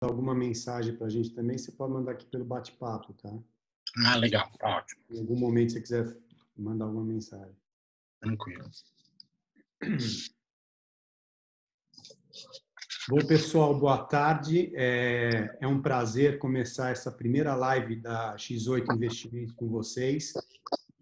alguma mensagem para a gente também, você pode mandar aqui pelo bate-papo, tá? Ah, legal, tá ótimo. Em algum momento, você quiser mandar alguma mensagem. Tranquilo. Bom, pessoal, boa tarde. É, é, um prazer começar essa primeira live da X8 Investimentos com vocês.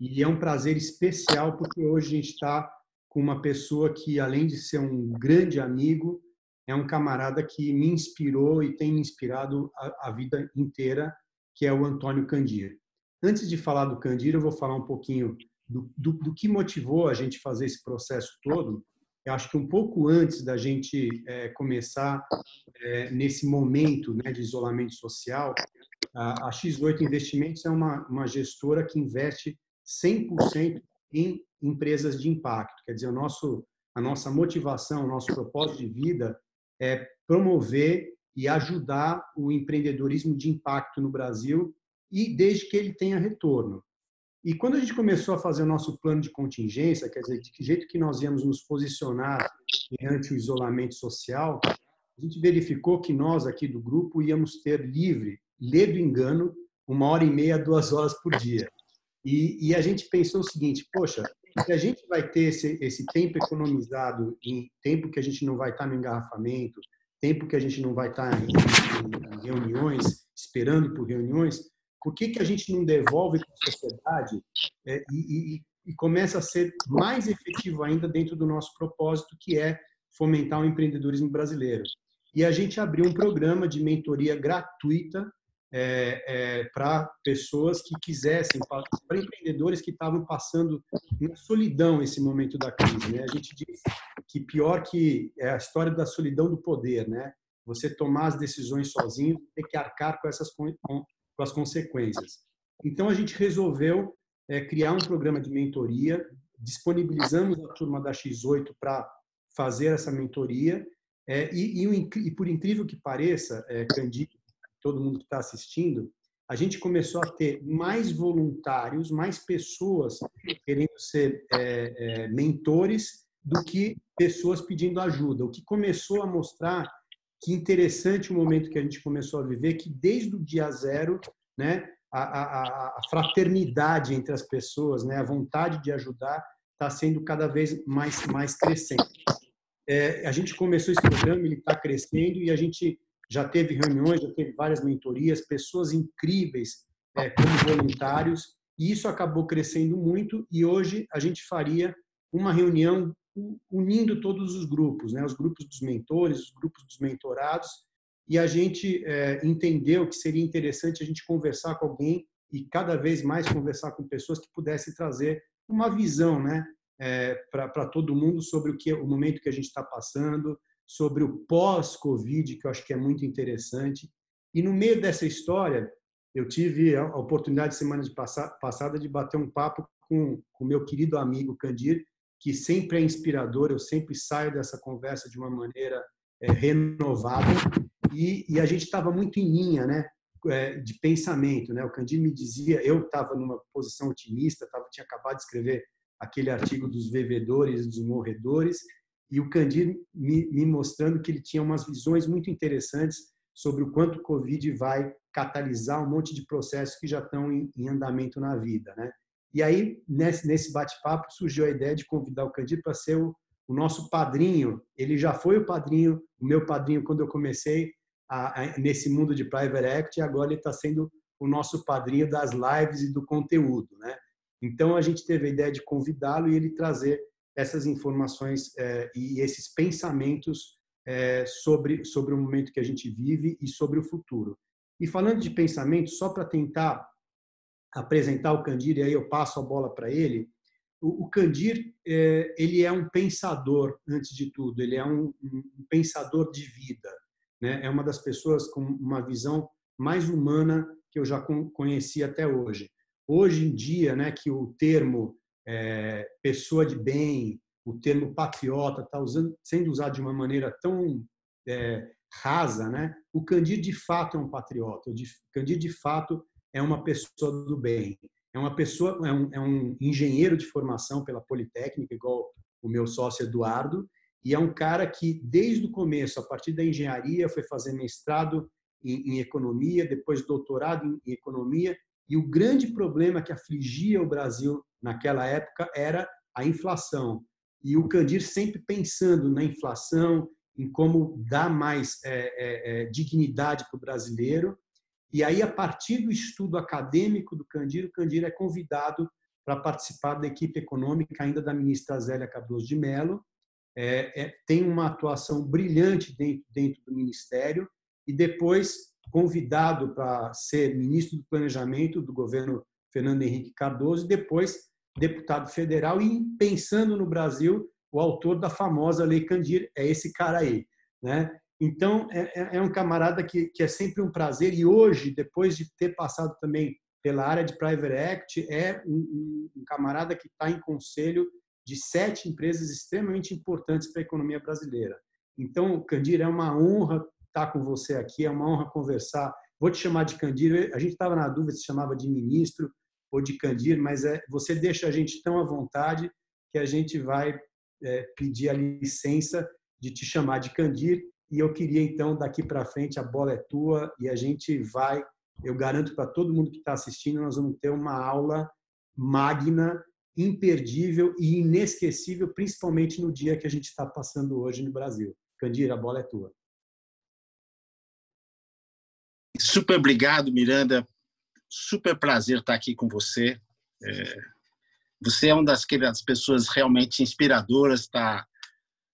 E é um prazer especial porque hoje a gente está com uma pessoa que, além de ser um grande amigo, é um camarada que me inspirou e tem me inspirado a, a vida inteira, que é o Antônio Candir. Antes de falar do Candir, eu vou falar um pouquinho do, do, do que motivou a gente fazer esse processo todo. Eu acho que um pouco antes da gente é, começar é, nesse momento né, de isolamento social, a, a X8 Investimentos é uma, uma gestora que investe 100% em empresas de impacto. Quer dizer, o nosso, a nossa motivação, o nosso propósito de vida é promover e ajudar o empreendedorismo de impacto no Brasil e desde que ele tenha retorno. E quando a gente começou a fazer o nosso plano de contingência, quer dizer, de que jeito que nós íamos nos posicionar diante o isolamento social, a gente verificou que nós aqui do grupo íamos ter livre, ledo engano, uma hora e meia, duas horas por dia. E, e a gente pensou o seguinte, poxa, se a gente vai ter esse, esse tempo economizado em tempo que a gente não vai estar no engarrafamento, tempo que a gente não vai estar em, em reuniões, esperando por reuniões, por que, que a gente não devolve para a sociedade é, e, e, e, começa a ser mais efetivo ainda dentro do nosso propósito, que é fomentar o empreendedorismo brasileiro? E a gente abriu um programa de mentoria gratuita é, é, para pessoas que quisessem, para empreendedores que estavam passando na solidão esse momento da crise. Né? A gente diz que pior que é a história da solidão do poder, né? Você tomar as decisões sozinho, ter que arcar com essas com, com as consequências. Então a gente resolveu é, criar um programa de mentoria, disponibilizamos a turma da X8 para fazer essa mentoria é, e, e, e, por incrível que pareça, é, Candido, todo mundo que está assistindo, a gente começou a ter mais voluntários, mais pessoas querendo ser é, é, mentores do que pessoas pedindo ajuda. O que começou a mostrar que interessante o momento que a gente começou a viver, que desde o dia zero, né, a, a, a fraternidade entre as pessoas, né, a vontade de ajudar está sendo cada vez mais mais crescente. É, a gente começou esse programa, ele está crescendo e a gente já teve reuniões, já teve várias mentorias, pessoas incríveis é, como voluntários, e isso acabou crescendo muito. E hoje a gente faria uma reunião unindo todos os grupos, né? os grupos dos mentores, os grupos dos mentorados, e a gente é, entendeu que seria interessante a gente conversar com alguém e cada vez mais conversar com pessoas que pudessem trazer uma visão, né, é, para todo mundo sobre o que o momento que a gente está passando, sobre o pós-Covid, que eu acho que é muito interessante. E no meio dessa história, eu tive a oportunidade, semana de passada, de bater um papo com o meu querido amigo Candir, que sempre é inspirador, eu sempre saio dessa conversa de uma maneira é, renovada. E, e, a gente estava muito em linha né, é, de pensamento. Né? O Candir me dizia, eu estava numa posição otimista, tava, tinha acabado de escrever aquele artigo dos vivedores, dos morredores, e o Candir me, me mostrando que ele tinha umas visões muito interessantes sobre o quanto o Covid vai catalisar um monte de processos que já estão em, em andamento na vida, né? E aí, nesse, nesse bate-papo, surgiu a ideia de convidar o Candir para ser o, o, nosso padrinho. Ele já foi o padrinho, o meu padrinho, quando eu comecei a, a, nesse mundo de private equity, agora ele está sendo o nosso padrinho das lives e do conteúdo, né? Então, a gente teve a ideia de convidá-lo e ele trazer essas informações é, e esses pensamentos é, sobre, sobre o momento que a gente vive e sobre o futuro. E falando de pensamento, só para tentar apresentar o Candir, e aí eu passo a bola para ele, o, o Candir é, ele é um pensador, antes de tudo, ele é um, um pensador de vida. Né? É uma das pessoas com uma visão mais humana que eu já conheci até hoje. Hoje em dia, né, que o termo é, pessoa de bem, o termo patriota está sendo usado de uma maneira tão é, rasa, né? O Candir de fato é um patriota. O Candir de fato é uma pessoa do bem. É uma pessoa, é um, é um engenheiro de formação pela Politécnica, igual o meu sócio Eduardo, e é um cara que desde o começo, a partir da engenharia, foi fazer mestrado em, em economia, depois doutorado em, em economia, e o grande problema que afligia o Brasil naquela época era a inflação. E o Candir sempre pensando na inflação, em como dar mais é, é, é, dignidade para o brasileiro. E aí, a partir do estudo acadêmico do Candir, o Candir é convidado para participar da equipe econômica ainda da ministra Zélia Cardoso de Mello. É, é, tem uma atuação brilhante dentro, dentro do ministério e depois convidado para ser ministro do Planejamento do governo Fernando Henrique Cardoso e depois deputado federal e pensando no Brasil, o autor da famosa Lei Candir é esse cara aí, né? Então é, é, é um camarada que, que é sempre um prazer e hoje, depois de ter passado também pela área de private equity, é um, um camarada que está em conselho de sete empresas extremamente importantes para a economia brasileira. Então, Candir, é uma honra estar com você aqui, é uma honra conversar. Vou te chamar de Candir. A gente estava na dúvida se chamava de ministro ou de Candir, mas é, você deixa a gente tão à vontade que a gente vai é, pedir a licença de te chamar de Candir. E eu queria, então, daqui para frente, a bola é tua e a gente vai. Eu garanto para todo mundo que está assistindo, nós vamos ter uma aula magna, imperdível e inesquecível, principalmente no dia que a gente está passando hoje no Brasil. Candir, a bola é tua. Super obrigado, Miranda. Super prazer estar aqui com você. É, você é uma das, das pessoas realmente inspiradoras. Tá?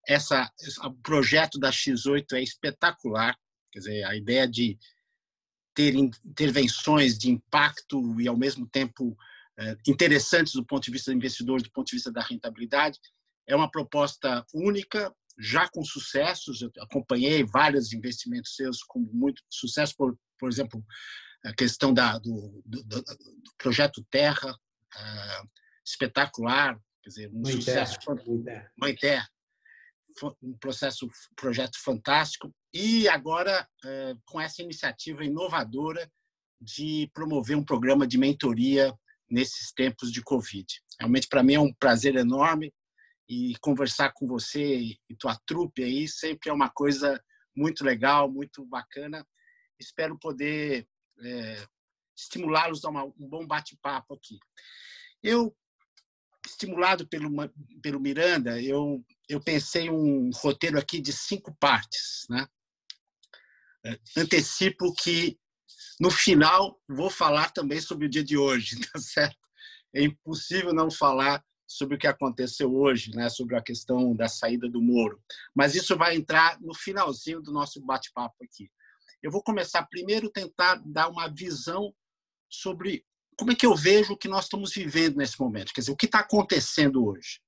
Essa, o projeto da X8 é espetacular. Quer dizer, a ideia de ter intervenções de impacto e, ao mesmo tempo, é, interessantes do ponto de vista do investidor, do ponto de vista da rentabilidade, é uma proposta única, já com sucessos. Eu acompanhei vários investimentos seus com muito sucesso, por, por exemplo, a questão da, do, do, do projeto Terra, uh, espetacular, quer dizer, um Mãe sucesso. Terra. Mãe Terra. Um processo, projeto fantástico. E agora, uh, com essa iniciativa inovadora de promover um programa de mentoria nesses tempos de Covid. Realmente, para mim, é um prazer enorme e conversar com você e tua trupe aí sempre é uma coisa muito legal, muito bacana. Espero poder é, estimulá-los a uma, um bom bate-papo aqui. Eu, estimulado pelo, pelo Miranda, eu, eu pensei um roteiro aqui de cinco partes. Né? É, antecipo que, no final, vou falar também sobre o dia de hoje, tá certo? É impossível não falar sobre o que aconteceu hoje, né, sobre a questão da saída do Moro. Mas isso vai entrar no finalzinho do nosso bate-papo aqui. Eu vou começar primeiro tentar dar uma visão sobre como é que eu vejo o que nós estamos vivendo nesse momento, quer dizer, o que está acontecendo hoje.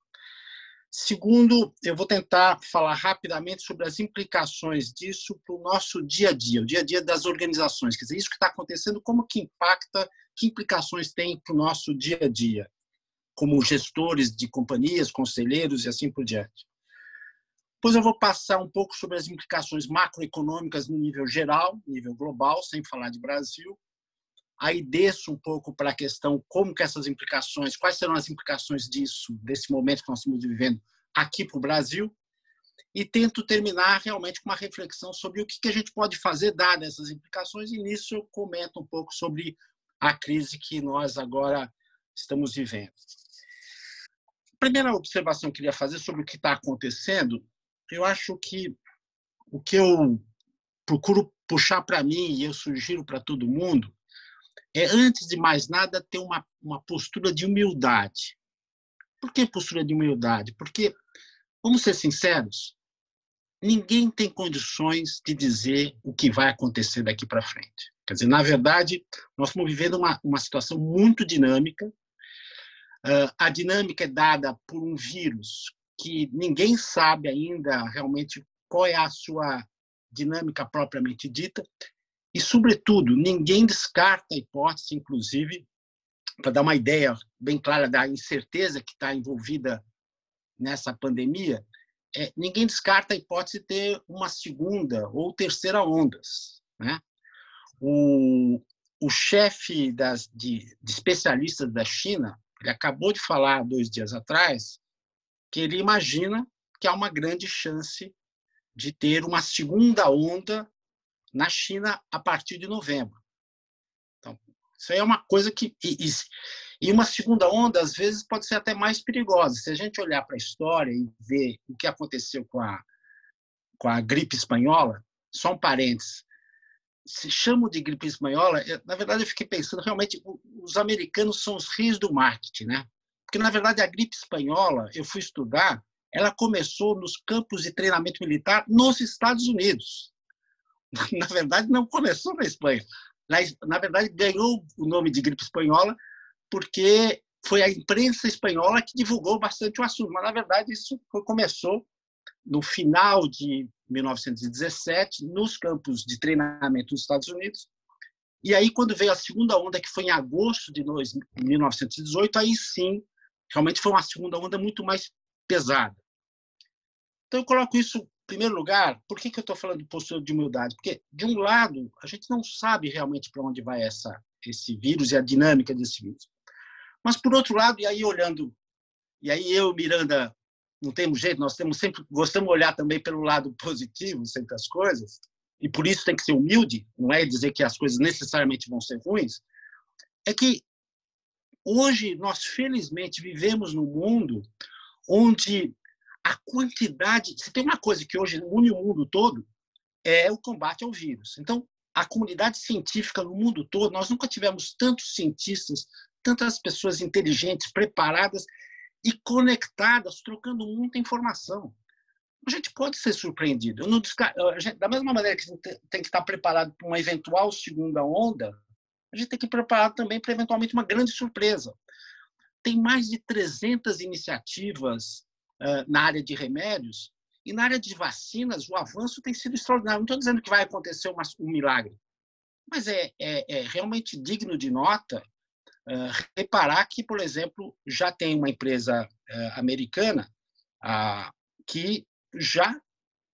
Segundo, eu vou tentar falar rapidamente sobre as implicações disso para o nosso dia a dia, o dia a dia das organizações. Quer dizer, isso que está acontecendo, como que impacta, que implicações tem para o nosso dia a dia como gestores de companhias, conselheiros e assim por diante. Depois eu vou passar um pouco sobre as implicações macroeconômicas no nível geral, nível global, sem falar de Brasil. Aí desço um pouco para a questão como que essas implicações, quais serão as implicações disso, desse momento que nós estamos vivendo aqui para o Brasil. E tento terminar realmente com uma reflexão sobre o que a gente pode fazer dadas essas implicações. E nisso eu comento um pouco sobre a crise que nós agora estamos vivendo primeira observação que eu queria fazer sobre o que está acontecendo, eu acho que o que eu procuro puxar para mim e eu sugiro para todo mundo é, antes de mais nada, ter uma, uma postura de humildade. Por que postura de humildade? Porque, vamos ser sinceros, ninguém tem condições de dizer o que vai acontecer daqui para frente. Quer dizer, na verdade, nós estamos vivendo uma, uma situação muito dinâmica, a dinâmica é dada por um vírus que ninguém sabe ainda realmente qual é a sua dinâmica propriamente dita, e, sobretudo, ninguém descarta a hipótese, inclusive, para dar uma ideia bem clara da incerteza que está envolvida nessa pandemia, é, ninguém descarta a hipótese de ter uma segunda ou terceira ondas. Né? O, o chefe das, de, de especialistas da China ele acabou de falar dois dias atrás que ele imagina que há uma grande chance de ter uma segunda onda na China a partir de novembro. Então, isso aí é uma coisa que. E, uma segunda onda, às vezes, pode ser até mais perigosa. Se a gente olhar para a história e ver o que aconteceu com a, com a gripe espanhola, só um parênteses, se chama de gripe espanhola, eu, na verdade eu fiquei pensando, realmente, os americanos são os reis do marketing, né? Porque, na verdade, a gripe espanhola, eu fui estudar, ela começou nos campos de treinamento militar nos Estados Unidos. Na verdade, não começou na Espanha. Na, na verdade, ganhou o nome de gripe espanhola porque foi a imprensa espanhola que divulgou bastante o assunto. Mas, na verdade, isso começou no final de 1917, nos campos de treinamento dos Estados Unidos. E aí, quando veio a segunda onda, que foi em agosto de 1918, aí sim, realmente foi uma segunda onda muito mais pesada. Então, eu coloco isso em primeiro lugar. Por que, que eu estou falando de postura de humildade? Porque, de um lado, a gente não sabe realmente para onde vai essa, esse vírus e a dinâmica desse vírus. Mas, por outro lado, e aí olhando, e aí eu, Miranda, não temos jeito, nós temos sempre gostamos de olhar também pelo lado positivo sempre as coisas, e por isso tem que ser humilde, não é dizer que as coisas necessariamente vão ser ruins, é que hoje nós felizmente vivemos num mundo onde a quantidade, se tem uma coisa que hoje une o mundo todo, é o combate ao vírus. Então, a comunidade científica no mundo todo, nós nunca tivemos tantos cientistas, tantas pessoas inteligentes, preparadas e conectadas, trocando muita informação. A gente pode ser surpreendido. Não gente, da mesma maneira que tem que estar preparado para uma eventual segunda onda, a gente tem que preparar também para eventualmente uma grande surpresa. Tem mais de 300 iniciativas uh, na área de remédios e na área de vacinas o avanço tem sido extraordinário. Não estou dizendo que vai acontecer uma, um milagre, mas é, é, é realmente digno de nota Uh, reparar que, por exemplo, já tem uma empresa uh, americana que já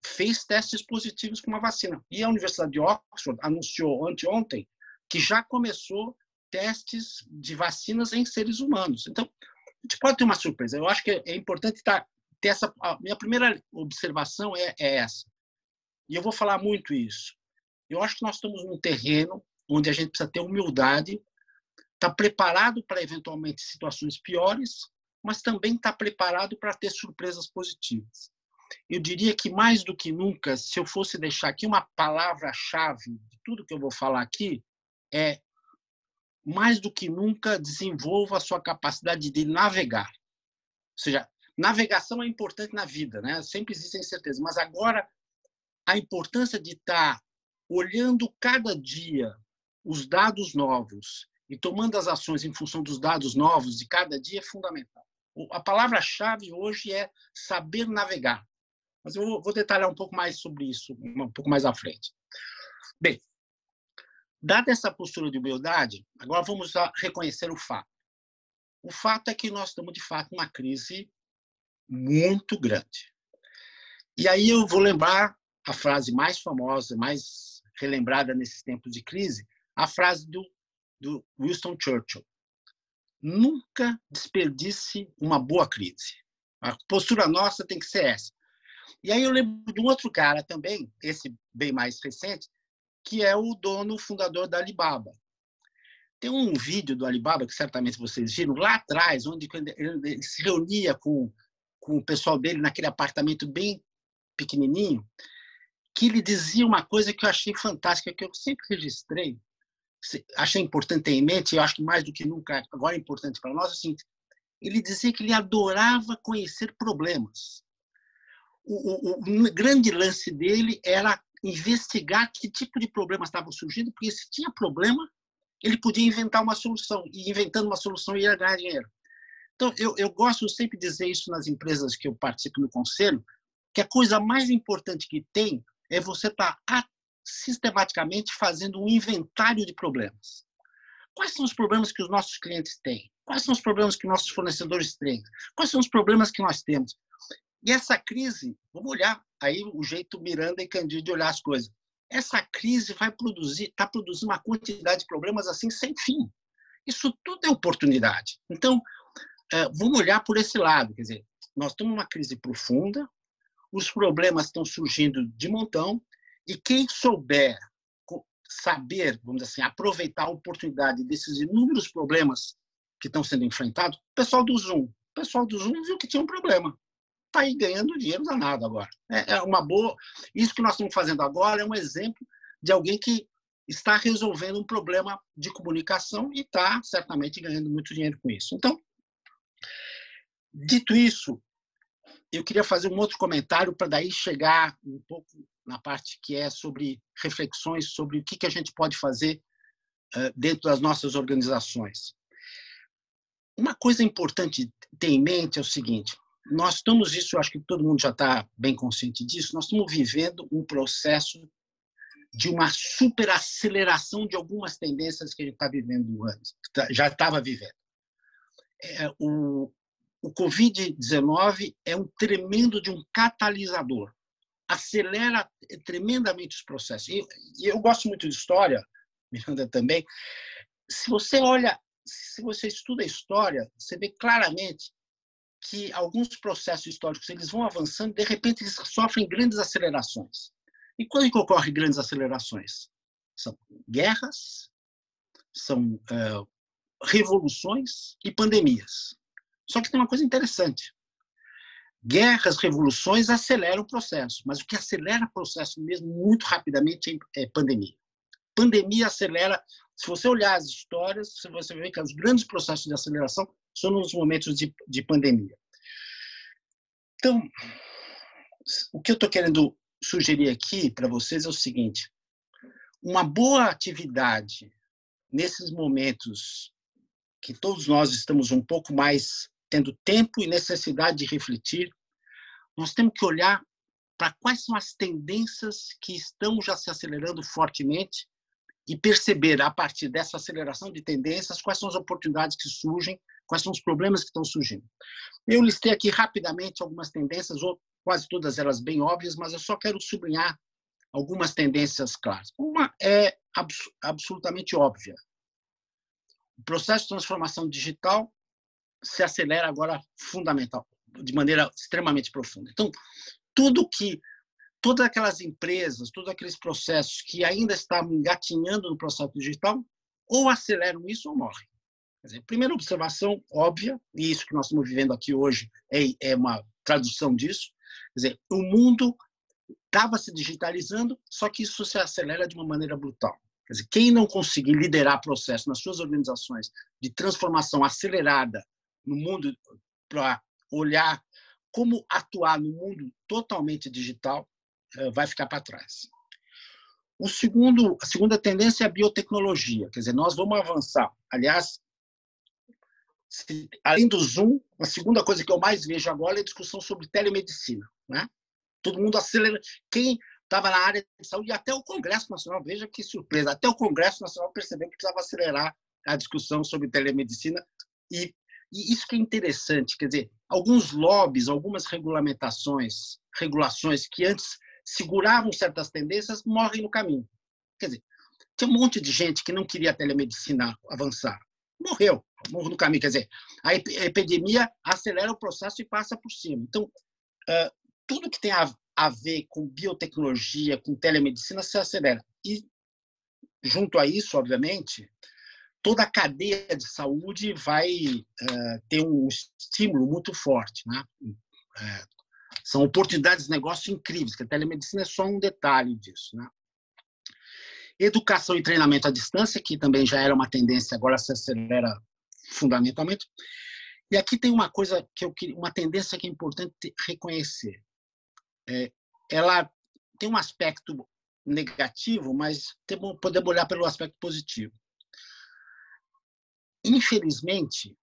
fez testes positivos com uma vacina. E a Universidade de Oxford anunciou anteontem que já começou testes de vacinas em seres humanos. Então, a gente pode ter uma surpresa. Eu acho que é importante estar, ter essa. A minha primeira observação é, é essa. E eu vou falar muito isso. Eu acho que nós estamos num terreno onde a gente precisa ter humildade está preparado para eventualmente situações piores, mas também está preparado para ter surpresas positivas. Eu diria que mais do que nunca, se eu fosse deixar aqui uma palavra-chave de tudo que eu vou falar aqui, é mais do que nunca desenvolva a sua capacidade de navegar. Ou seja, navegação é importante na vida, né? Sempre existem incertezas, mas agora a importância de estar tá olhando cada dia os dados novos e tomando as ações em função dos dados novos de cada dia é fundamental. A palavra-chave hoje é saber navegar. Mas eu vou detalhar um pouco mais sobre isso um pouco mais à frente. Bem, dada essa postura de humildade, agora vamos reconhecer o fato. O fato é que nós estamos, de fato, numa crise muito grande. E aí eu vou lembrar a frase mais famosa, mais relembrada nesses tempos de crise, a frase do do Winston Churchill. Nunca desperdice uma boa crise. A postura nossa tem que ser essa. E aí eu lembro de um outro cara também, esse bem mais recente, que é o dono, fundador da Alibaba. Tem um vídeo do Alibaba que certamente vocês viram lá atrás, onde ele se reunia com, com o pessoal dele naquele apartamento bem pequenininho, que ele dizia uma coisa que eu achei fantástica, que eu sempre registrei, achei importante ter em mente, eu acho que mais do que nunca agora é importante para nós, assim, ele dizia que ele adorava conhecer problemas. O, o, o, grande lance dele era investigar que tipo de problemas estavam surgindo, porque se tinha problema, ele podia inventar uma solução, e inventando uma solução ia ganhar dinheiro. Então, eu, eu gosto sempre de dizer isso nas empresas que eu participo no conselho, que a coisa mais importante que tem é você estar tá sistematicamente fazendo um inventário de problemas. Quais são os problemas que os nossos clientes têm? Quais são os problemas que nossos fornecedores têm? Quais são os problemas que nós temos? E essa crise, vamos olhar aí o jeito Miranda e Candido de olhar as coisas. Essa crise vai produzir, está produzindo uma quantidade de problemas assim sem fim. Isso tudo é oportunidade. Então, é, vamos olhar por esse lado. Quer dizer, nós estamos numa crise profunda, os problemas estão surgindo de montão, e quem souber saber, vamos dizer assim, aproveitar a oportunidade desses inúmeros problemas que estão sendo enfrentados, o pessoal do Zoom, o pessoal do Zoom viu que tinha um problema. Está aí ganhando dinheiro danado agora. É, é uma boa. Isso que nós estamos fazendo agora é um exemplo de alguém que está resolvendo um problema de comunicação e está certamente ganhando muito dinheiro com isso. Então, dito isso, eu queria fazer um outro comentário para daí chegar um pouco na parte que é sobre reflexões sobre o que, que a gente pode fazer dentro das nossas organizações. Uma coisa importante ter em mente é o seguinte: nós estamos, isso acho que todo mundo já está bem consciente disso, nós estamos vivendo um processo de uma superaceleração de algumas tendências que a gente está vivendo antes, tá, já estava vivendo. É, o, o Covid-19 é um tremendo de um catalisador, acelera tremendamente os processos. E, e eu gosto muito de história, Miranda também. Se você olha, se você estuda a história, você vê claramente que alguns processos históricos eles vão avançando, de repente eles sofrem grandes acelerações. E quando que ocorrem grandes acelerações? São guerras, são uh, revoluções e pandemias. Só que tem uma coisa interessante. Guerras, revoluções aceleram o processo, mas o que acelera o processo mesmo muito rapidamente é pandemia. Pandemia acelera. Se você olhar as histórias, você ver que os grandes processos de aceleração são nos momentos de, de pandemia. Então, o que eu estou querendo sugerir aqui para vocês é o seguinte: uma boa atividade nesses momentos que todos nós estamos um pouco mais tendo tempo e necessidade de refletir, nós temos que olhar para quais são as tendências que estão já se acelerando fortemente e perceber, a partir dessa aceleração de tendências, quais são as oportunidades que surgem, quais são os problemas que estão surgindo. Eu listei aqui rapidamente algumas tendências, quase todas elas bem óbvias, mas eu só quero sublinhar algumas tendências claras. Uma é abs absolutamente óbvia. O processo de transformação digital se acelera agora fundamental, de maneira extremamente profunda. Então, tudo que todas aquelas empresas, todos aqueles processos que ainda estavam engatinhando no processo digital, ou aceleram isso ou morrem. Dizer, primeira observação óbvia, e isso que nós estamos vivendo aqui hoje é, é uma tradução disso, quer dizer, o mundo estava se digitalizando, só que isso se acelera de uma maneira brutal. Quer dizer, quem não conseguir liderar processo nas suas organizações de transformação acelerada no mundo para olhar como atuar no mundo totalmente digital eh, vai ficar para trás. O segundo, a segunda tendência é a biotecnologia, quer dizer, nós vamos avançar. Aliás, se, além do Zoom, a segunda coisa que eu mais vejo agora é a discussão sobre telemedicina, né? Todo mundo acelera. Quem estava na área de saúde e até o Congresso Nacional, veja que surpresa, até o Congresso Nacional percebeu que precisava acelerar a discussão sobre telemedicina e e isso que é interessante, quer dizer, alguns lobbies, algumas regulamentações, regulações que antes seguravam certas tendências, morrem no caminho. Quer dizer, tinha um monte de gente que não queria a telemedicina avançar. Morreu, morreu no caminho. Quer dizer, a epidemia acelera o processo e passa por cima. Então, tudo que tem a, ver com biotecnologia, com telemedicina, se acelera. E, junto a isso, obviamente, toda a cadeia de saúde vai ter um estímulo muito forte. Né? Uh, são oportunidades de negócio incríveis, que a telemedicina é só um detalhe disso. Né? Educação e treinamento à distância, que também já era uma tendência, agora se acelera fundamentalmente. E aqui tem uma coisa que eu queria, uma tendência que é importante reconhecer. É, ela tem um aspecto negativo, mas podemos olhar pelo aspecto positivo. Infelizmente,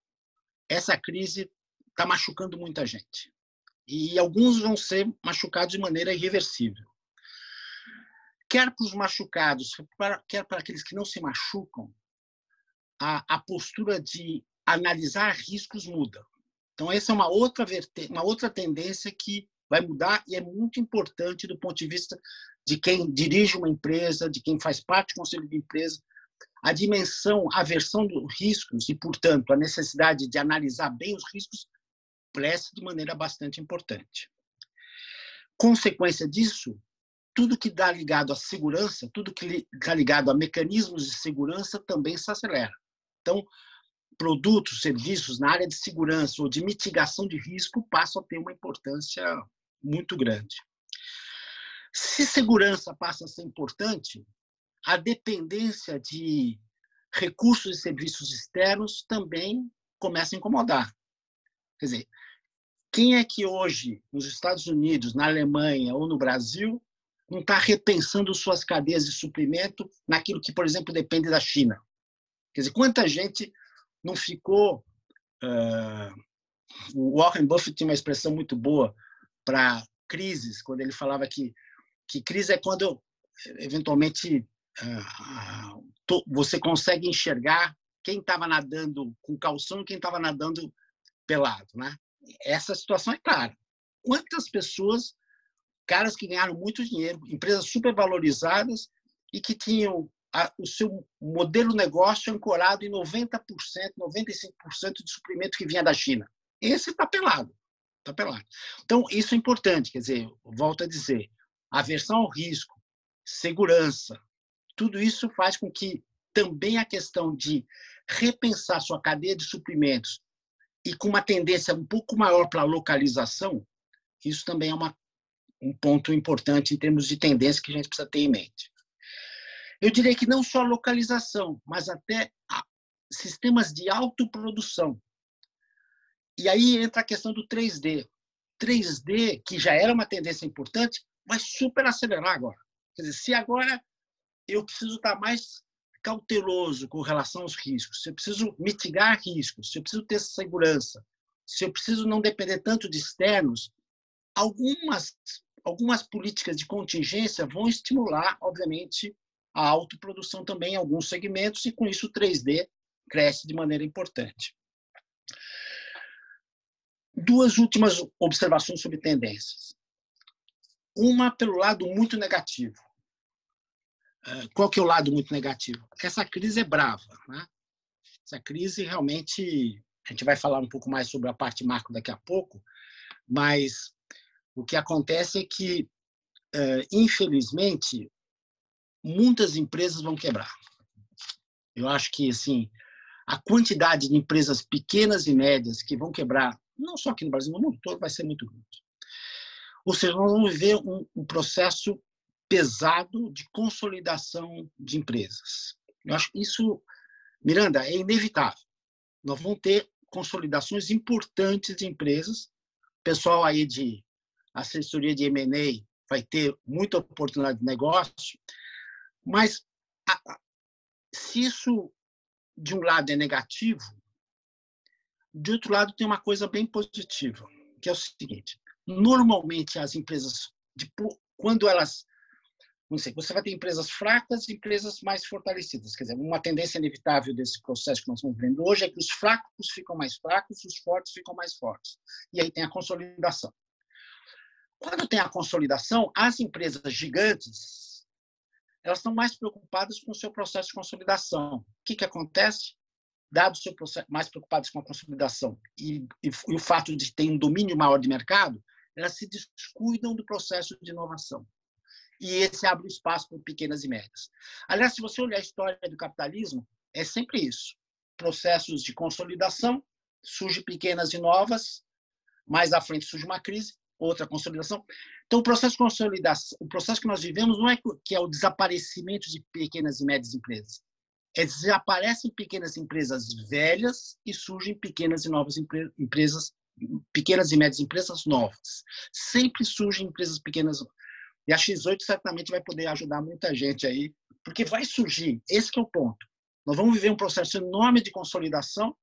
essa crise está machucando muita gente. E alguns vão ser machucados de maneira irreversível. Quer para os machucados, quer para aqueles que não se machucam, a, a postura de analisar riscos muda. Então, essa é uma outra, uma outra tendência que vai mudar e é muito importante do ponto de vista de quem dirige uma empresa, de quem faz parte do conselho de empresa, a dimensão, a versão dos riscos e, portanto, a necessidade de analisar bem os riscos cresce de maneira bastante importante. Consequência disso, tudo que está ligado à segurança, tudo que está ligado a mecanismos de segurança também se acelera. Então, produtos, serviços na área de segurança ou de mitigação de risco passam a ter uma importância muito grande. Se segurança passa a ser importante, a dependência de recursos e serviços externos também começa a incomodar. Quer dizer, quem é que hoje, nos Estados Unidos, na Alemanha ou no Brasil, não está repensando suas cadeias de suprimento naquilo que, por exemplo, depende da China? Quer dizer, quanta gente não ficou. Uh, o Warren Buffett tinha uma expressão muito boa para crises, quando ele falava que, que crise é quando, eventualmente, uh, você consegue enxergar quem estava nadando com calção e quem estava nadando pelado. Né? Essa situação é clara. Quantas pessoas, caras que ganharam muito dinheiro, empresas supervalorizadas e que tinham a, o seu modelo negócio ancorado em 90%, 95% de suprimento que vinha da China. Esse está pelado. Está pelado. Então, isso é importante. Quer dizer, volto a dizer, aversão ao risco, segurança, tudo isso faz com que também a questão de repensar sua cadeia de suprimentos e com uma tendência um pouco maior para a localização, isso também é uma, um ponto importante em termos de tendência que a gente precisa ter em mente. Eu diria que não só localização, mas até sistemas de autoprodução. E aí entra a questão do 3D. 3D, que já era uma tendência importante, vai super acelerar agora. Quer dizer, se agora eu preciso estar mais cauteloso com relação aos riscos, se eu preciso mitigar riscos, se eu preciso ter segurança, se eu preciso não depender tanto de externos, algumas algumas políticas de contingência vão estimular, obviamente, a autoprodução também em alguns segmentos e com isso o 3D cresce de maneira importante. Duas últimas observações sobre tendências. Uma pelo lado muito negativo. É, qual que é o lado muito negativo? Essa crise é brava. Né? Essa crise realmente, a gente vai falar um pouco mais sobre a parte macro daqui a pouco, mas o que acontece é que, é, infelizmente, muitas empresas vão quebrar. Eu acho que assim a quantidade de empresas pequenas e médias que vão quebrar, não só aqui no Brasil, no mundo todo, vai ser muito grande. Ou seja, nós vamos viver um, um processo pesado de consolidação de empresas. Eu acho que isso, Miranda, é inevitável. Nós vamos ter consolidações importantes de empresas. O pessoal aí de assessoria de M&A vai ter muita oportunidade de negócio. Mas se isso, de um lado, é negativo, de outro lado, tem uma coisa bem positiva, que é o seguinte: normalmente as empresas, quando elas. Não sei, você vai ter empresas fracas e empresas mais fortalecidas. Quer dizer, uma tendência inevitável desse processo que nós estamos vendo hoje é que os fracos ficam mais fracos, os fortes ficam mais fortes. E aí tem a consolidação. Quando tem a consolidação, as empresas gigantes elas estão mais preocupadas com o seu processo de consolidação. O que, que acontece? Dado o seu processo, mais preocupadas com a consolidação e, e, e o fato de ter um domínio maior de mercado, elas se descuidam do processo de inovação. E esse abre espaço para pequenas e médias. Aliás, se você olhar a história do capitalismo, é sempre isso. Processos de consolidação, surgem pequenas e novas, mais à frente surge uma crise, outra consolidação. Então, o processo de consolidação, o processo que nós vivemos não é que é o desaparecimento de pequenas e médias empresas. É desaparecem pequenas empresas velhas e surgem pequenas e novas empresas, pequenas e médias empresas novas. Sempre surgem empresas pequenas. E a X8 certamente vai poder ajudar muita gente aí, porque vai surgir, esse é o ponto. Nós vamos viver um processo enorme de consolidação.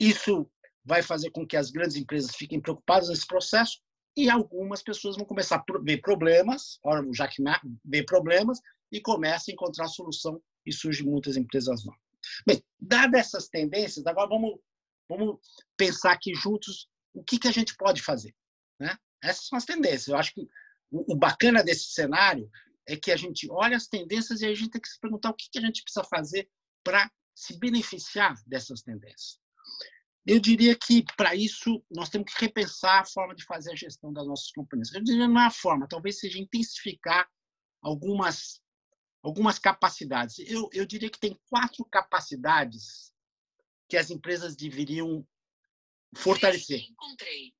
Isso vai fazer com que as grandes empresas fiquem preocupadas nesse processo e algumas pessoas vão começar a ver problemas, já que vê problemas, e começa a encontrar solução e surgem muitas empresas novas. Bem, dadas essas tendências, agora vamos, vamos pensar aqui juntos o que, que a gente pode fazer. Né? Essas são as tendências. Eu acho que o, o bacana desse cenário é que a gente olha as tendências e a gente tem que se perguntar o que, que a gente precisa fazer para se beneficiar dessas tendências. Eu diria que, para isso, nós temos que repensar a forma de fazer a gestão das nossas companhias. Eu diria não é a forma, talvez seja intensificar algumas, algumas capacidades. Eu, eu diria que tem quatro capacidades que as empresas deveriam fortalecer. Encontrei.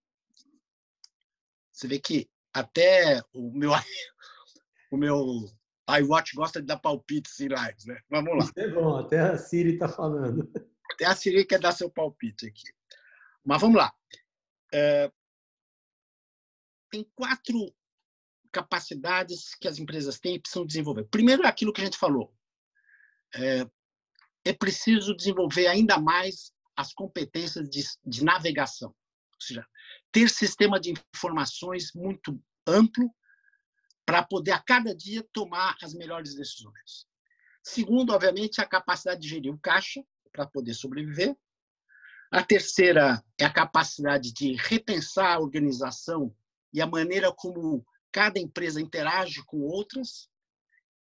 Você vê que até o meu o meu iWatch gosta de dar palpites em lives, né? Vamos lá. Isso é bom, até a Siri está falando. Até a Siri quer dar seu palpite aqui. Mas vamos lá. É, tem quatro capacidades que as empresas têm e precisam desenvolver. Primeiro é aquilo que a gente falou. É, é preciso desenvolver ainda mais as competências de, de navegação. Ou seja, ter sistema de informações muito amplo para poder, a cada dia, tomar as melhores decisões. Segundo, obviamente, a capacidade de gerir o caixa para poder sobreviver. A terceira é a capacidade de repensar a organização e a maneira como cada empresa interage com outras.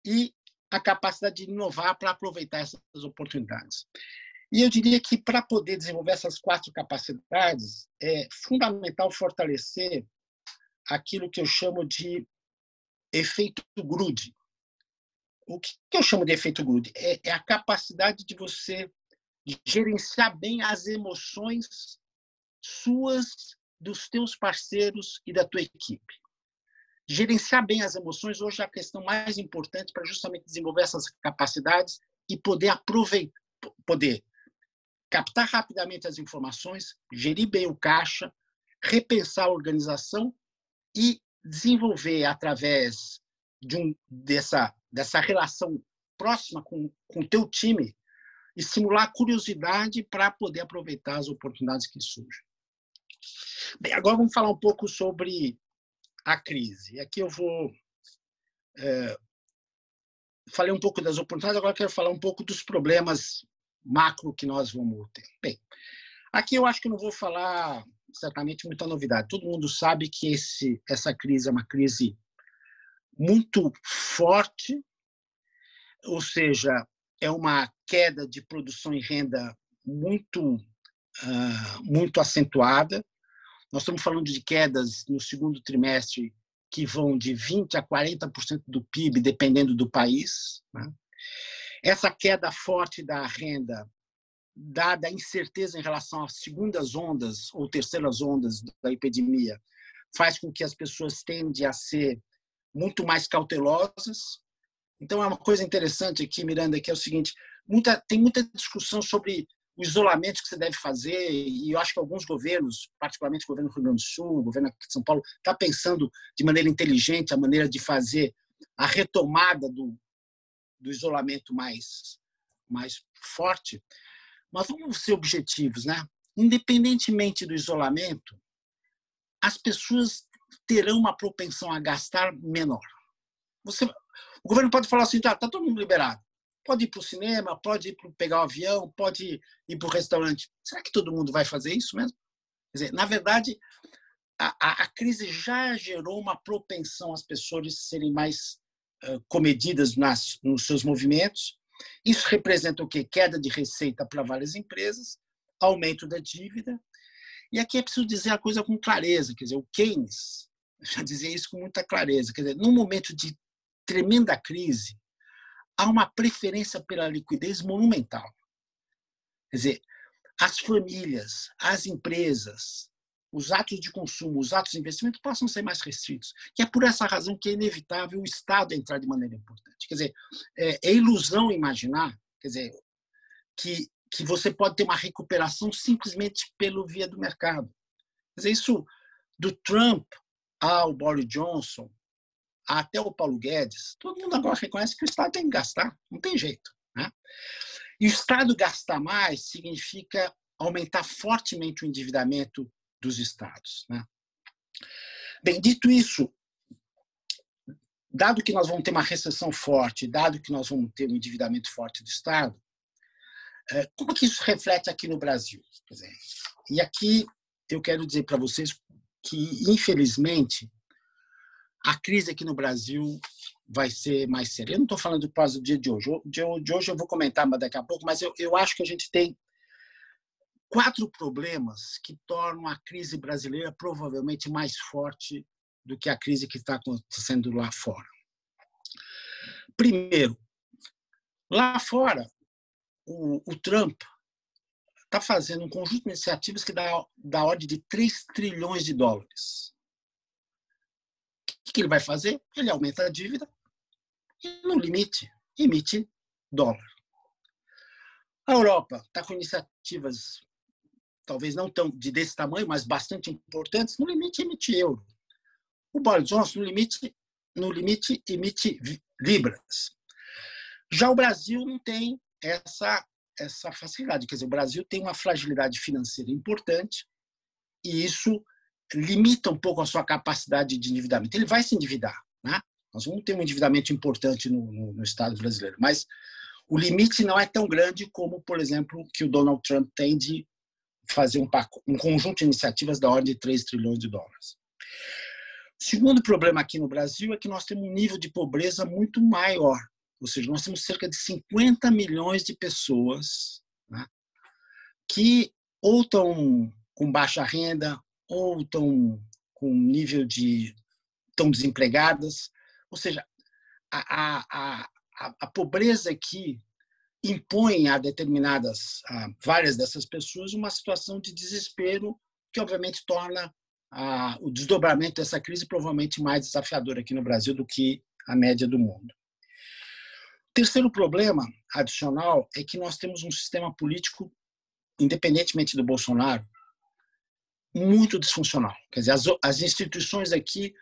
E a capacidade de inovar para aproveitar essas oportunidades. E eu diria que para poder desenvolver essas quatro capacidades, é fundamental fortalecer aquilo que eu chamo de efeito grude. O que eu chamo de efeito grude? É, é a capacidade de você gerenciar bem as emoções suas, dos teus parceiros e da tua equipe. Gerenciar bem as emoções hoje é a questão mais importante para justamente desenvolver essas capacidades e poder aproveitar, poder captar rapidamente as informações, gerir bem o caixa, repensar a organização e desenvolver através de um, dessa, dessa relação próxima com o teu time, estimular curiosidade para poder aproveitar as oportunidades que surgem. Bem, agora vamos falar um pouco sobre a crise. Aqui eu vou. É, falei um pouco das oportunidades, agora quero falar um pouco dos problemas macro que nós vamos ter. Bem, aqui eu acho que não vou falar certamente muita novidade. Todo mundo sabe que esse, essa crise é uma crise muito forte, ou seja, é uma queda de produção e renda muito, uh, muito acentuada. Nós estamos falando de quedas no segundo trimestre que vão de 20% a 40% do PIB, dependendo do país. Né? Essa queda forte da renda, dada a incerteza em relação às segundas ondas ou terceiras ondas da epidemia, faz com que as pessoas tendem a ser muito mais cautelosas. Então, é uma coisa interessante aqui, Miranda, que é o seguinte: muita, tem muita discussão sobre o isolamento que você deve fazer, e eu acho que alguns governos, particularmente o governo do Rio Grande do Sul, o governo de São Paulo, está pensando de maneira inteligente a maneira de fazer a retomada do, do isolamento mais, mais forte. Mas vamos ser objetivos, né? Independentemente do isolamento, as pessoas terão uma propensão a gastar menor. Você, o governo pode falar assim, tá, tá todo mundo liberado. Pode ir para o cinema, pode ir para pegar o avião, pode ir para o restaurante. Será que todo mundo vai fazer isso mesmo? Quer dizer, na verdade, a, a, a crise já gerou uma propensão às pessoas serem mais uh, comedidas nas, nos seus movimentos. Isso representa o quê? Queda de receita para várias empresas, aumento da dívida. E aqui é preciso dizer a coisa com clareza, quer dizer, o Keynes já dizia isso com muita clareza, quer dizer, num momento de tremenda crise, há uma preferência pela liquidez monumental. Quer dizer, as famílias, as empresas, os atos de consumo, os atos de investimento passam a ser mais restritos. E é por essa razão que é inevitável o Estado entrar de maneira importante. Quer dizer, é, é ilusão imaginar, quer dizer, que, que você pode ter uma recuperação simplesmente pelo via do mercado. Quer dizer, isso do Trump ao Boris Johnson, até o Paulo Guedes, todo mundo agora reconhece que o Estado tem que gastar, não tem jeito. Né? E o Estado gastar mais significa aumentar fortemente o endividamento dos Estados. Né? Bem, dito isso, dado que nós vamos ter uma recessão forte, dado que nós vamos ter um endividamento forte do Estado, eh, como que isso reflete aqui no Brasil? E aqui eu quero dizer para vocês que, infelizmente, a crise aqui no Brasil vai ser mais séria. Eu não estou falando do caso do dia de hoje. De hoje eu vou comentar mas daqui a pouco, mas eu, eu acho que a gente tem quatro problemas que tornam a crise brasileira provavelmente mais forte do que a crise que está acontecendo lá fora. Primeiro, lá fora, o, o Trump está fazendo um conjunto de iniciativas que dá da ordem de 3 trilhões de dólares. O que ele vai fazer? Ele aumenta a dívida e, no limite, emite dólar. A Europa está com iniciativas, talvez não tão de desse tamanho, mas bastante importantes, no limite emite euro. O Boris Johnson, no limite, no limite emite libras. Já o Brasil não tem essa essa facilidade, quer dizer, o Brasil tem uma fragilidade financeira importante e isso limita um pouco a sua capacidade de endividamento. Ele vai se endividar, né? Nós vamos ter um endividamento importante no, no, no Estado brasileiro, mas o limite não é tão grande como, por exemplo, que o Donald Trump tem de fazer um, um conjunto de iniciativas da ordem de 3 trilhões de dólares. O segundo problema aqui no Brasil é que nós temos um nível de pobreza muito maior. Ou seja, nós temos cerca de 50 milhões de pessoas né, que ou estão com baixa renda, ou estão com nível de. estão desempregadas. Ou seja, a, a, a, a pobreza aqui impõe a determinadas, a várias dessas pessoas, uma situação de desespero que, obviamente, torna a, o desdobramento dessa crise provavelmente mais desafiador aqui no Brasil do que a média do mundo. O terceiro problema adicional é que nós temos um sistema político, independentemente do Bolsonaro, muito disfuncional. Quer dizer, as, as instituições aqui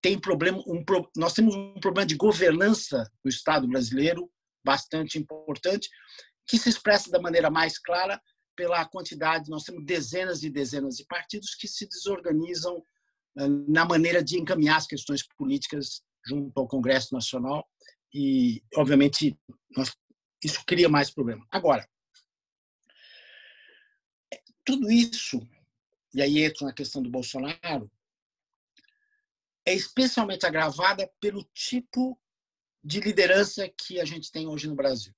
têm problema, um, nós temos um problema de governança no Estado brasileiro bastante importante, que se expressa da maneira mais clara pela quantidade, nós temos dezenas e dezenas de partidos que se desorganizam eh, na maneira de encaminhar as questões políticas junto ao Congresso Nacional e, obviamente, nós, isso cria mais problema. Agora, tudo isso, e aí entra na questão do Bolsonaro, é especialmente agravada pelo tipo de liderança que a gente tem hoje no Brasil.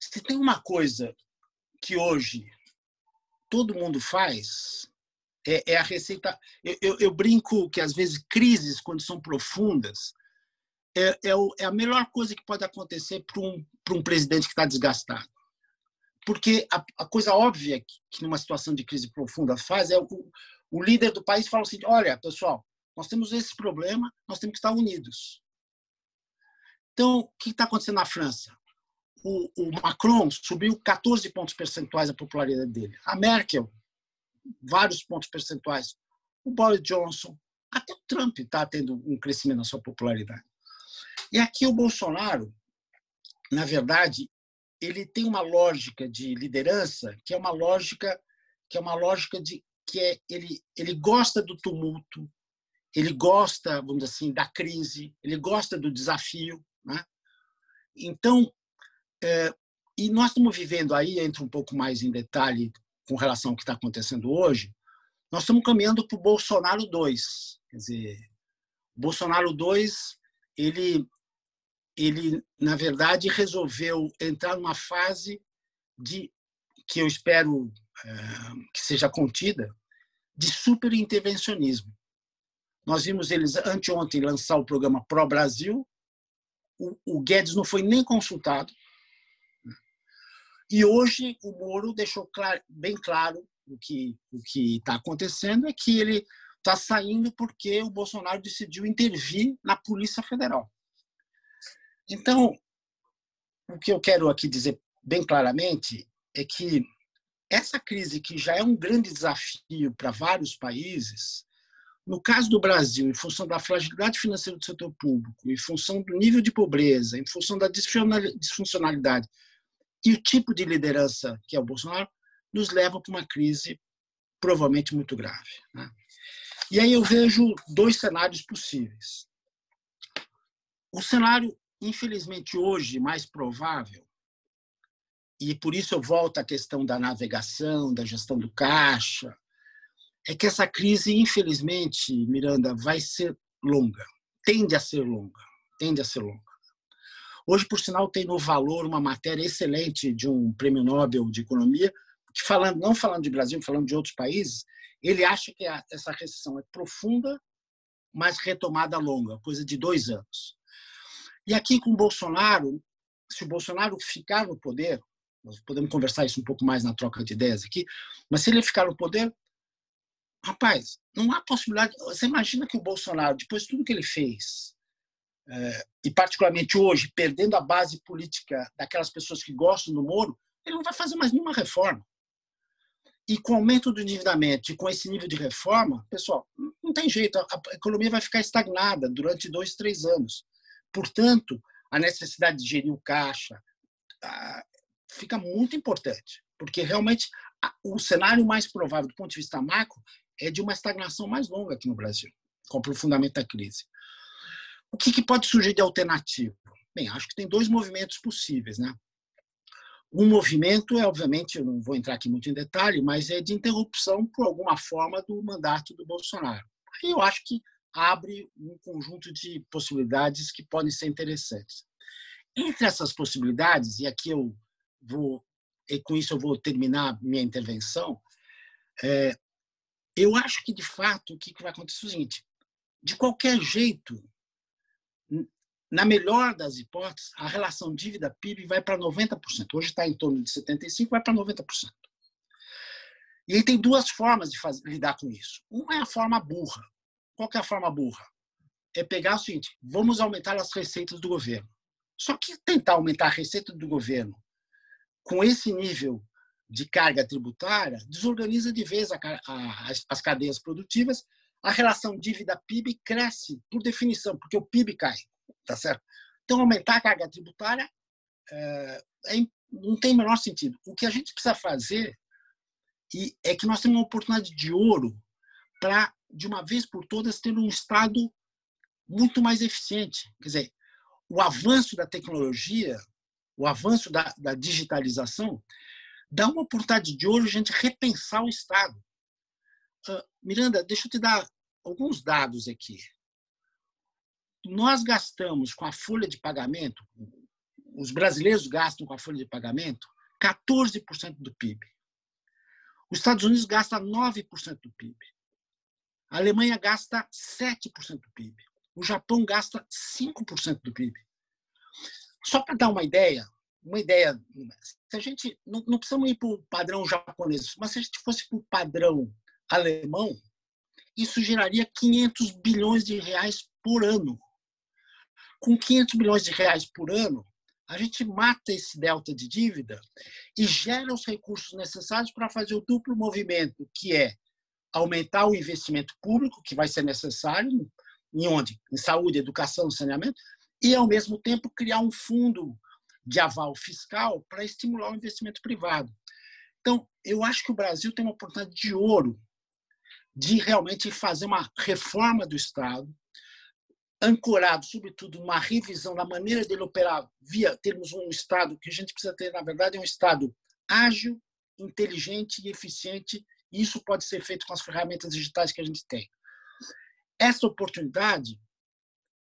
Se tem uma coisa que hoje todo mundo faz, é, é a receita. Eu, eu, eu, brinco que às vezes crises, quando são profundas, é, é, o, é a melhor coisa que pode acontecer para um, um presidente que está desgastado. Porque a, a, coisa óbvia que, que, numa situação de crise profunda faz é o, o líder do país fala assim: olha, pessoal, nós temos esse problema, nós temos que estar unidos. Então, o que está acontecendo na França? O, o, Macron subiu 14 pontos percentuais a popularidade dele. A Merkel, vários pontos percentuais. O Boris Johnson, até o Trump está tendo um crescimento na sua popularidade. E aqui o Bolsonaro, na verdade, ele tem uma lógica de liderança que é uma lógica que é uma lógica de que é ele ele gosta do tumulto, ele gosta, vamos dizer assim, da crise, ele gosta do desafio, né? Então, é, e nós estamos vivendo aí, entra um pouco mais em detalhe com relação ao que está acontecendo hoje, nós estamos caminhando para o Bolsonaro 2. Quer dizer, Bolsonaro 2, ele, ele, na verdade, resolveu entrar numa fase de que eu espero é, que seja contida, de superintervencionismo. Nós vimos eles anteontem lançar o programa Pro Brasil, o, Guedes não foi nem consultado. E hoje o Moro deixou bem claro o que o que está acontecendo é que ele está saindo porque o Bolsonaro decidiu intervir na Polícia Federal. Então, o que eu quero aqui dizer bem claramente é que essa crise, que já é um grande desafio para vários países, no caso do Brasil, em função da fragilidade financeira do setor público, em função do nível de pobreza, em função da disfuncionalidade e o tipo de liderança que é o Bolsonaro, nos leva para uma crise provavelmente muito grave. Né? E aí eu vejo dois cenários possíveis. O cenário, infelizmente, hoje mais provável, e por isso eu volto à questão da navegação, da gestão do caixa, é que essa crise, infelizmente, Miranda, vai ser longa, tende a ser longa, tende a ser longa. Hoje, por sinal, tem no Valor uma matéria excelente de um prêmio Nobel de Economia, que falando, não falando de Brasil, falando de outros países, ele acha que essa recessão é profunda, mas retomada longa, coisa de dois anos. E aqui com o Bolsonaro, se o Bolsonaro ficar no poder, nós podemos conversar isso um pouco mais na troca de ideias aqui, mas se ele ficar no poder, rapaz, não há possibilidade. Você imagina que o Bolsonaro, depois de tudo que ele fez, é, e particularmente hoje, perdendo a base política daquelas pessoas que gostam do Moro, ele não vai fazer mais nenhuma reforma. E com o aumento do endividamento e com esse nível de reforma, pessoal, não tem jeito, a economia vai ficar estagnada durante dois, três anos. Portanto, a necessidade de gerir o caixa ah, fica muito importante, porque realmente o cenário mais provável do ponto de vista macro é de uma estagnação mais longa aqui no Brasil, com o aprofundamento da crise. O que, que pode surgir de alternativo? Bem, acho que tem dois movimentos possíveis, né? Um movimento é, obviamente, eu não vou entrar aqui muito em detalhe, mas é de interrupção, por alguma forma, do mandato do Bolsonaro. Aí eu acho que abre um conjunto de possibilidades que podem ser interessantes. Entre essas possibilidades, e aqui eu vou, e com isso eu vou terminar minha intervenção, é, eu acho que, de fato, o que vai acontecer é o seguinte: de qualquer jeito, na melhor das hipóteses, a relação dívida-PIB vai para 90%. Hoje está em torno de 75%, vai para 90%. E aí tem duas formas de fazer, lidar com isso. Uma é a forma burra. Qual é a forma burra? É pegar o seguinte: vamos aumentar as receitas do governo. Só que tentar aumentar a receita do governo com esse nível de carga tributária desorganiza de vez a, a, as cadeias produtivas. A relação dívida-PIB cresce por definição, porque o PIB cai tá certo? Então, aumentar a carga tributária é, é, não tem o menor sentido. O que a gente precisa fazer e é que nós temos uma oportunidade de ouro para, de uma vez por todas, ter um Estado muito mais eficiente. Quer dizer, o avanço da tecnologia, o avanço da, da digitalização, dá uma oportunidade de ouro a gente repensar o Estado. Uh, Miranda, deixa eu te dar alguns dados aqui nós gastamos com a folha de pagamento, os brasileiros gastam com a folha de pagamento 14% do PIB. Os Estados Unidos gasta 9% do PIB. A Alemanha gasta 7% do PIB. O Japão gasta 5% do PIB. Só para dar uma ideia, uma ideia, se a gente não, não precisamos ir para o padrão japonês, mas se a gente fosse para o padrão alemão, isso geraria 500 bilhões de reais por ano com 500 milhões de reais por ano, a gente mata esse delta de dívida e gera os recursos necessários para fazer o duplo movimento, que é aumentar o investimento público, que vai ser necessário, em onde? Em saúde, educação, saneamento, e, ao mesmo tempo, criar um fundo de aval fiscal para estimular o investimento privado. Então, eu acho que o Brasil tem uma oportunidade de ouro de realmente fazer uma reforma do Estado, ancorado, sobretudo, numa revisão da maneira dele operar via termos um Estado que a gente precisa ter, na verdade, é um Estado ágil, inteligente e eficiente, isso pode ser feito com as ferramentas digitais que a gente tem. Essa oportunidade,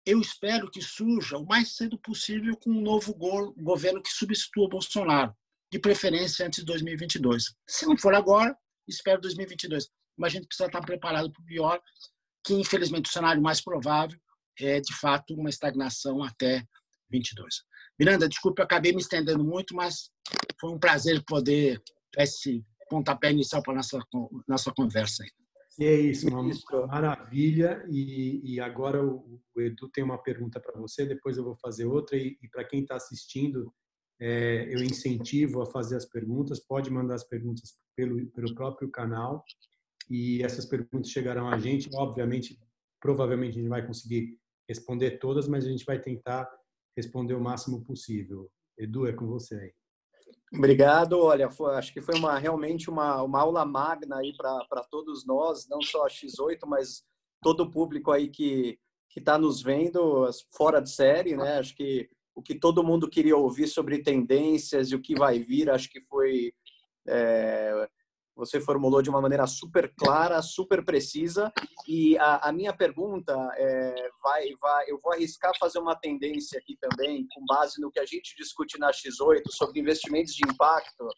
eu espero que surja o mais cedo possível com um novo governo que substitua o Bolsonaro, de preferência antes de 2022. Se não for agora, espero 2022. Mas a gente precisa estar preparado para o pior, que infelizmente o cenário mais provável é, de fato, uma estagnação até 22. Miranda, desculpe, eu acabei me estendendo muito, mas foi um prazer poder esse pontapé inicial para a nossa, nossa conversa. É isso, uma maravilha. E, e agora o, o, Edu tem uma pergunta para você, depois eu vou fazer outra. E, e para quem está assistindo, é, eu incentivo a fazer as perguntas. Pode mandar as perguntas pelo, pelo próprio canal. E essas perguntas chegarão a gente. Obviamente, provavelmente a gente vai conseguir responder todas, mas a gente vai tentar responder o máximo possível. Edu, é com você aí. Obrigado. Olha, foi, acho que foi uma, realmente uma, uma aula magna aí para todos nós, não só a X8, mas todo o público aí que está nos vendo fora de série, né? Acho que o que todo mundo queria ouvir sobre tendências e o que vai vir, acho que foi é, você formulou de uma maneira super clara, super precisa. E a, a minha pergunta é, vai, vai, eu vou arriscar fazer uma tendência aqui também, com base no que a gente discute na X8 sobre investimentos de impacto.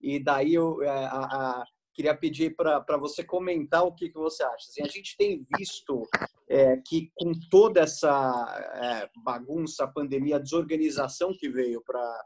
E daí eu, é, a, a, queria pedir para você comentar o que, que você acha. Assim, a gente tem visto é, que com toda essa é, bagunça, pandemia, desorganização que veio para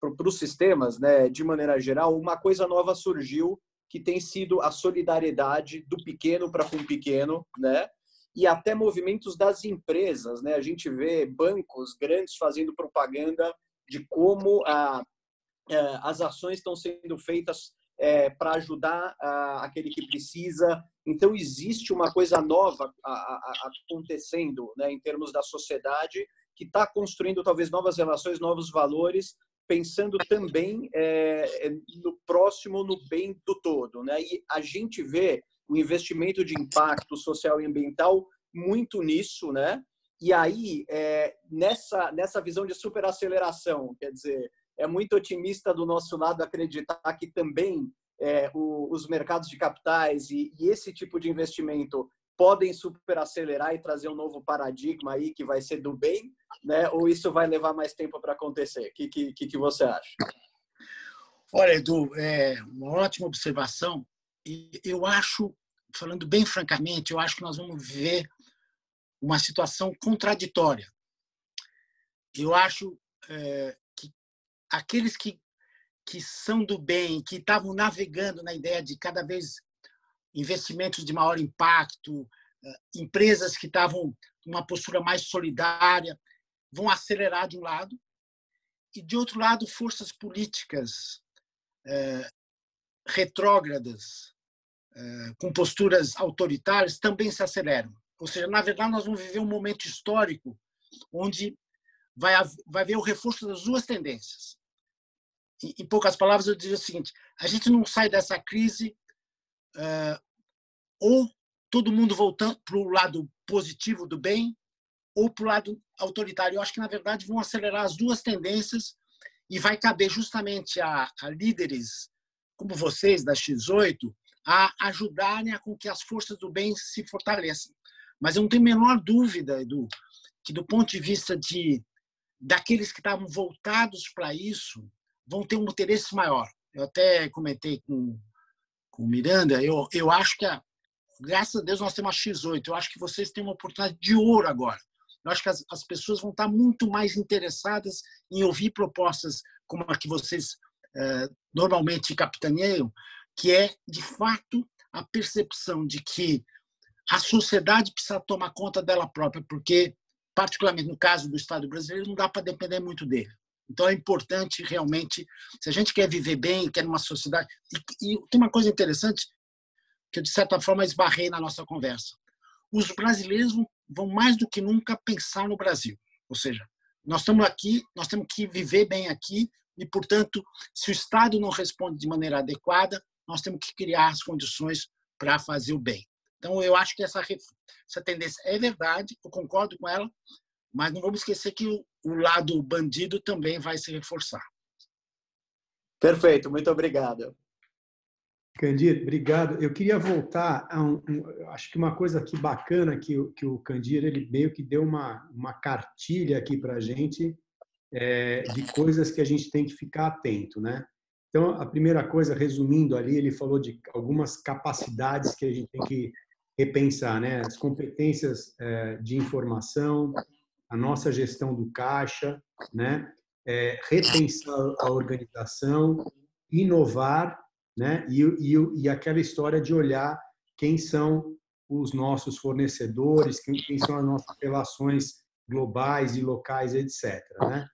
para os sistemas, né, de maneira geral, uma coisa nova surgiu que tem sido a solidariedade do pequeno para com o pequeno, né? E até movimentos das empresas, né? A gente vê bancos grandes fazendo propaganda de como a, a as ações estão sendo feitas é, para ajudar a, aquele que precisa. Então, existe uma coisa nova a, acontecendo né, em termos da sociedade que está construindo talvez novas relações, novos valores, pensando também é, no próximo, no bem do todo. Né? E a gente vê o investimento de impacto social e ambiental muito nisso, né? E aí, é, nessa, nessa visão de superaceleração, quer dizer, é muito otimista do nosso lado acreditar que também é, o, os mercados de capitais e, e, esse tipo de investimento podem superacelerar e trazer um novo paradigma aí que vai ser do bem, né? Ou isso vai levar mais tempo para acontecer? O que, que, que você acha? Olha, Edu, é uma ótima observação. E eu acho, falando bem francamente, eu acho que nós vamos ver uma situação contraditória. Eu acho é, aqueles que, que são do bem, que estavam navegando na ideia de cada vez investimentos de maior impacto, eh, empresas que estavam numa postura mais solidária, vão acelerar de um lado, e de outro lado, forças políticas é, retrógradas, é, com posturas autoritárias, também se aceleram. Ou seja, na verdade, nós vamos viver um momento histórico onde vai, vai haver o reforço das duas tendências em poucas palavras, eu diria o seguinte: a gente não sai dessa crise uh, ou todo mundo voltando para o lado positivo do bem ou para o lado autoritário. Eu acho que, na verdade, vão acelerar as duas tendências e vai caber justamente a, a líderes como vocês, da X8, a ajudarem a com que as forças do bem se fortaleçam. Mas eu não tenho a menor dúvida, Edu, que do ponto de vista de daqueles que estavam voltados para isso, vão ter um interesse maior. Eu até comentei com, com o Miranda, eu, eu acho que, a, graças a Deus, nós temos a X8. Eu acho que vocês têm uma oportunidade de ouro agora. Eu acho que as, as pessoas vão estar muito mais interessadas em ouvir propostas como a que vocês eh, normalmente capitaneiam, que é, de fato, a percepção de que a sociedade precisa tomar conta dela própria, porque, particularmente no caso do Estado brasileiro, não dá para depender muito dele. Então é importante realmente, se a gente quer viver bem, quer numa sociedade. E, e tem uma coisa interessante que eu, de certa forma, esbarrei na nossa conversa. Os brasileiros vão, vão mais do que nunca pensar no Brasil. Ou seja, nós estamos aqui, nós temos que viver bem aqui e, portanto, se o Estado não responde de maneira adequada, nós temos que criar as condições para fazer o bem. Então, eu acho que essa, essa tendência é verdade, eu concordo com ela, mas não vamos esquecer que o, o lado bandido também vai se reforçar. Perfeito, muito obrigado. Candir, obrigado. Eu queria voltar a um, um, acho que uma coisa aqui bacana que, que o Candir ele meio que deu uma, uma cartilha aqui para a gente é, de coisas que a gente tem que ficar atento, né? Então, a primeira coisa, resumindo ali, ele falou de algumas capacidades que a gente tem que repensar, né? As competências é, de informação, a nossa gestão do caixa, né? É, repensar a organização, inovar, né? E, e, e aquela história de olhar quem são os nossos fornecedores, quem, quem são as nossas relações globais e locais, etc. Né?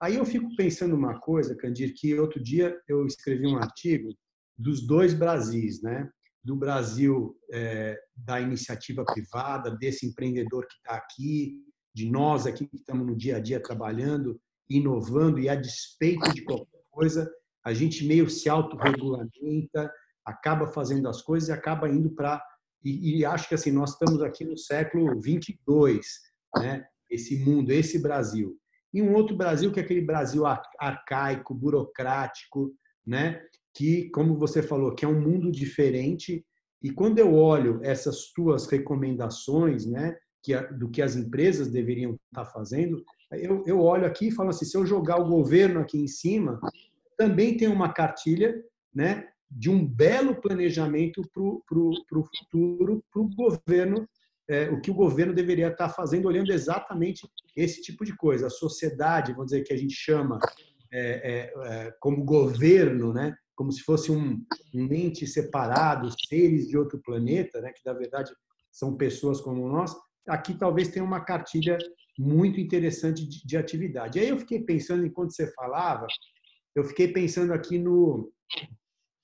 Aí eu fico pensando uma coisa, Candir, que outro dia eu escrevi um artigo dos dois Brasis, né? Do Brasil é, da iniciativa privada, desse empreendedor que está aqui, de nós aqui que estamos no dia a dia trabalhando, inovando e a despeito de qualquer coisa, a gente meio se autorregulamenta, acaba fazendo as coisas e acaba indo para e, e, acho que assim nós estamos aqui no século 22, né? Esse mundo, esse Brasil. E um outro Brasil que é aquele Brasil arcaico, burocrático, né? Que, como você falou, que é um mundo diferente. E quando eu olho essas tuas recomendações, né? Que, do que as empresas deveriam estar fazendo, eu, eu olho aqui e falo assim, se eu jogar o governo aqui em cima, também tem uma cartilha né, de um belo planejamento para o futuro, para o governo, é, o que o governo deveria estar fazendo, olhando exatamente esse tipo de coisa. A sociedade, vamos dizer, que a gente chama é, é, é como governo, né? como se fosse um, um ente separado, seres de outro planeta, né? que na verdade são pessoas como nós, aqui talvez tenha uma cartilha muito interessante de, de atividade. Aí eu fiquei pensando, enquanto você falava, eu fiquei pensando aqui no,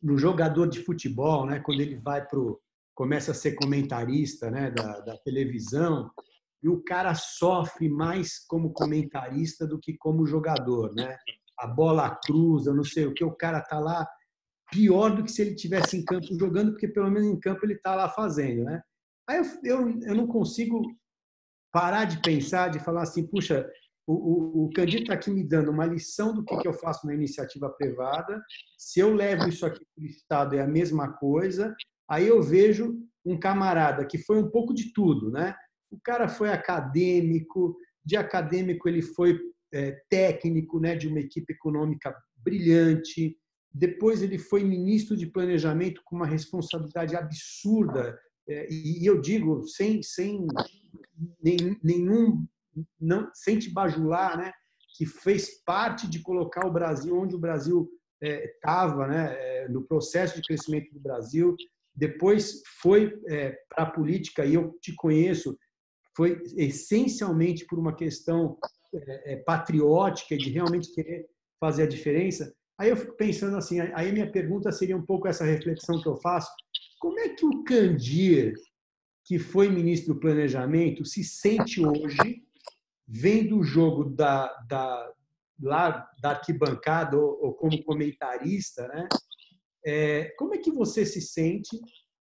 no jogador de futebol, né? quando ele vai para começa a ser comentarista né? da, da televisão, e o cara sofre mais como comentarista do que como jogador, né? A bola cruza, não sei o que, o cara tá lá pior do que se ele tivesse em campo jogando, porque pelo menos em campo ele tá lá fazendo, né? Aí eu, eu, eu não consigo parar de pensar, de falar assim, puxa, o, o, o Candido está aqui me dando uma lição do que, que eu faço na iniciativa privada. Se eu levo isso aqui para o Estado, é a mesma coisa. Aí eu vejo um camarada que foi um pouco de tudo, né? O cara foi acadêmico, de acadêmico ele foi é, técnico, né, de uma equipe econômica brilhante. Depois ele foi ministro de planejamento com uma responsabilidade absurda e eu digo sem sem nenhum não sem te bajular, né, que fez parte de colocar o Brasil onde o Brasil estava, é, né, é, no processo de crescimento do Brasil. Depois foi é, para a política e eu te conheço, foi essencialmente por uma questão é, é, patriótica de realmente querer fazer a diferença. Aí eu fico pensando assim, aí minha pergunta seria um pouco essa reflexão que eu faço como é que o Candir, que foi ministro do Planejamento, se sente hoje vendo o jogo da, da, lá da arquibancada ou, ou como comentarista, né? É, como é que você se sente?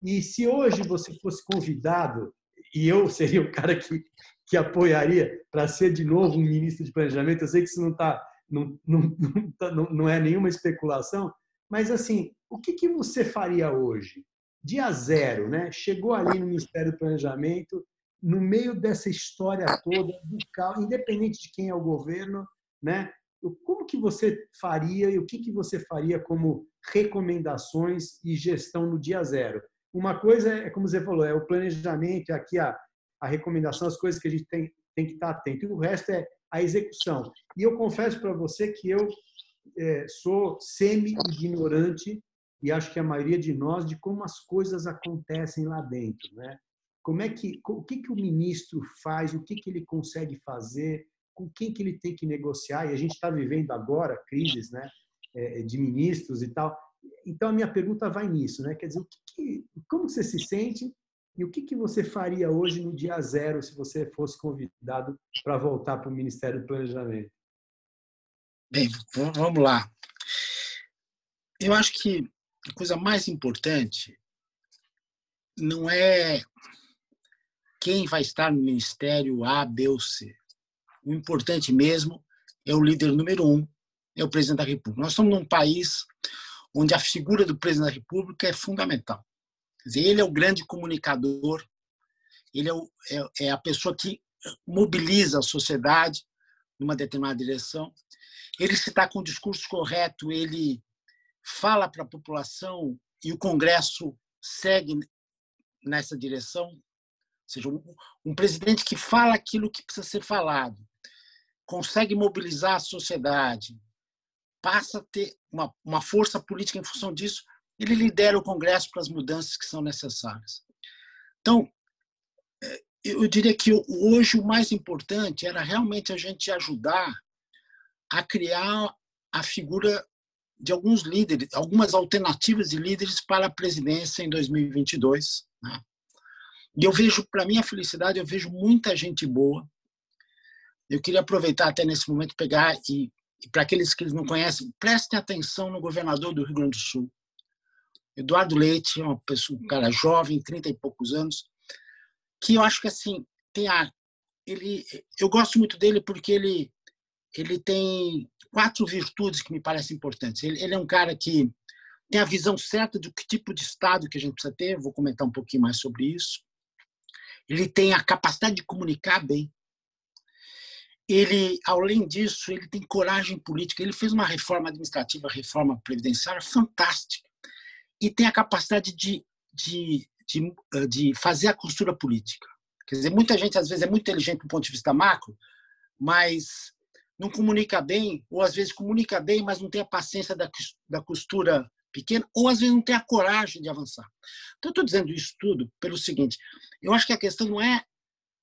E se hoje você fosse convidado, e eu seria o cara que, que apoiaria para ser de novo um ministro de planejamento, eu sei que isso não, tá, não, não, não, tá, não é nenhuma especulação, mas assim, o que, que você faria hoje? Dia zero, né? chegou ali no Ministério do Planejamento, no meio dessa história toda do caos, independente de quem é o governo, né? Como que você faria e o que que você faria como recomendações e gestão no dia zero? Uma coisa é, como você falou, é o planejamento, é aqui a, a recomendação, as coisas que a gente tem, tem que estar atento. E o resto é a execução. E eu confesso para você que eu é, sou semi-ignorante e acho que a maioria de nós de como as coisas acontecem lá dentro, né? Como é que o que que o ministro faz, o que que ele consegue fazer, com quem que ele tem que negociar? E a gente está vivendo agora crises, né, é, de ministros e tal. Então a minha pergunta vai nisso, né? Quer dizer, que como você se sente e o que que você faria hoje no dia zero se você fosse convidado para voltar para o Ministério do Planejamento? Bem, vamos lá. Eu acho que a coisa mais importante não é quem vai estar no ministério A, B ou C. O importante mesmo é o líder número um, é o presidente da República. Nós estamos num país onde a figura do presidente da República é fundamental. Quer dizer, ele é o grande comunicador, ele é, o, é, é a pessoa que mobiliza a sociedade numa determinada direção. Ele se está com o discurso correto, ele fala para a população e o Congresso segue nessa direção, ou seja, um, presidente que fala aquilo que precisa ser falado, consegue mobilizar a sociedade, passa a ter uma, uma força política em função disso, ele lidera o Congresso para as mudanças que são necessárias. Então, é, eu diria que hoje o mais importante era realmente a gente ajudar a criar a figura de alguns líderes, algumas alternativas de líderes para a presidência em 2022. Né? E eu vejo, para minha felicidade, eu vejo muita gente boa. Eu queria aproveitar até nesse momento pegar e, e para aqueles que não conhecem, prestem atenção no governador do Rio Grande do Sul. Eduardo Leite, é uma pessoa, um cara jovem, 30 e poucos anos, que eu acho que assim, tem a ele eu gosto muito dele porque ele ele tem quatro virtudes que me parecem importantes. Ele, ele, é um cara que tem a visão certa do que tipo de Estado que a gente precisa ter, vou comentar um pouquinho mais sobre isso. Ele tem a capacidade de comunicar bem. Ele, além disso, ele tem coragem política. Ele fez uma reforma administrativa, reforma previdenciária fantástica. e tem a capacidade de, de, de, eh, de fazer a costura política. Quer dizer, muita gente às vezes é muito inteligente do ponto de vista macro, mas não comunica bem, ou às vezes comunica bem, mas não tem a paciência da, da costura pequena, ou às vezes não tem a coragem de avançar. Então, estou dizendo isso tudo pelo seguinte: eu acho que a questão não é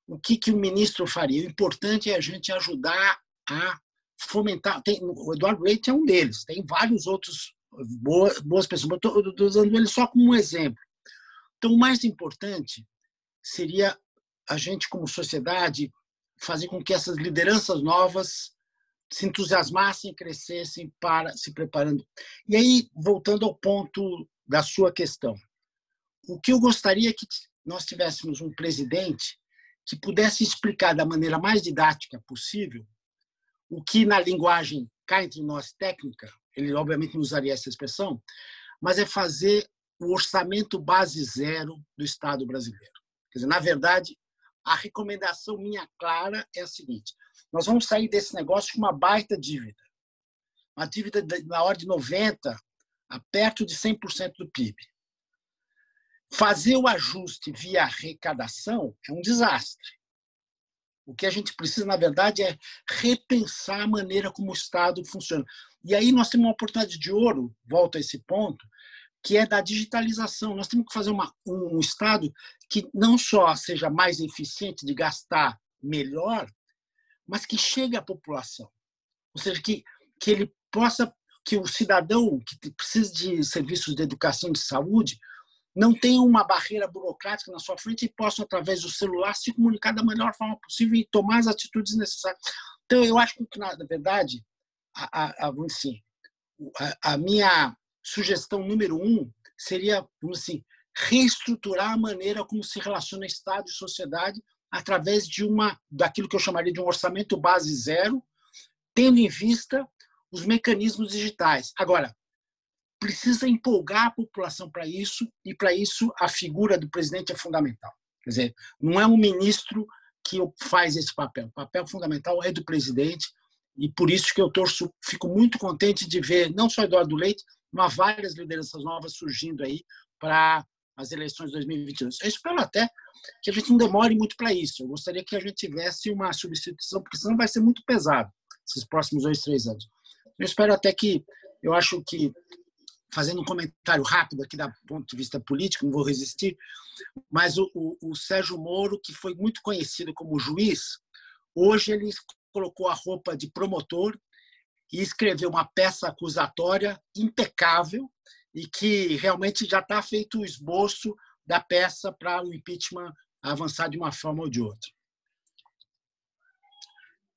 o que, que o ministro faria, o importante é a gente ajudar a fomentar. Tem, o Eduardo Leite é um deles, tem vários outros boas, boas pessoas, estou usando ele só como um exemplo. Então, o mais importante seria a gente, como sociedade, fazer com que essas lideranças novas se entusiasmassem crescessem para se preparando. E aí, voltando ao ponto da sua questão, o que eu gostaria que nós tivéssemos um presidente que pudesse explicar da maneira mais didática possível o que na linguagem cá entre nós técnica, ele obviamente não usaria essa expressão, mas é fazer o orçamento base zero do Estado brasileiro. Quer dizer, na verdade, a recomendação minha clara é a seguinte: nós vamos sair desse negócio com uma baita dívida. Uma dívida na ordem de 90 a perto de 100% do PIB. Fazer o ajuste via arrecadação é um desastre. O que a gente precisa, na verdade, é repensar a maneira como o Estado funciona. E aí nós temos uma oportunidade de ouro, volto a esse ponto, que é da digitalização. Nós temos que fazer uma, um Estado que não só seja mais eficiente de gastar melhor, mas que chegue à população. Ou seja, que, que ele possa, que o cidadão que precisa de serviços de educação de saúde não tenha uma barreira burocrática na sua frente e possa, através do celular, se comunicar da melhor forma possível e tomar as atitudes necessárias. Então, eu acho que, na verdade, a, a, a, assim, a, a minha sugestão número um seria, vamos assim, reestruturar a maneira como se relaciona Estado e sociedade através de uma daquilo que eu chamaria de um orçamento base zero, tendo em vista os mecanismos digitais. Agora, precisa empolgar a população para isso e para isso a figura do presidente é fundamental. Quer dizer, não é um ministro que faz esse papel. O papel fundamental é do presidente e por isso que eu torço, fico muito contente de ver não só Eduardo Leite, mas várias lideranças novas surgindo aí para as eleições de 2022. Eu espero até que a gente não demore muito para isso. Eu gostaria que a gente tivesse uma substituição, porque senão vai ser muito pesado esses próximos dois, três anos. Eu espero até que, eu acho que, fazendo um comentário rápido aqui do ponto de vista político, não vou resistir, mas o, o, o Sérgio Moro, que foi muito conhecido como juiz, hoje ele colocou a roupa de promotor e escreveu uma peça acusatória impecável e que realmente já está feito o esboço da peça para o impeachment avançar de uma forma ou de outra.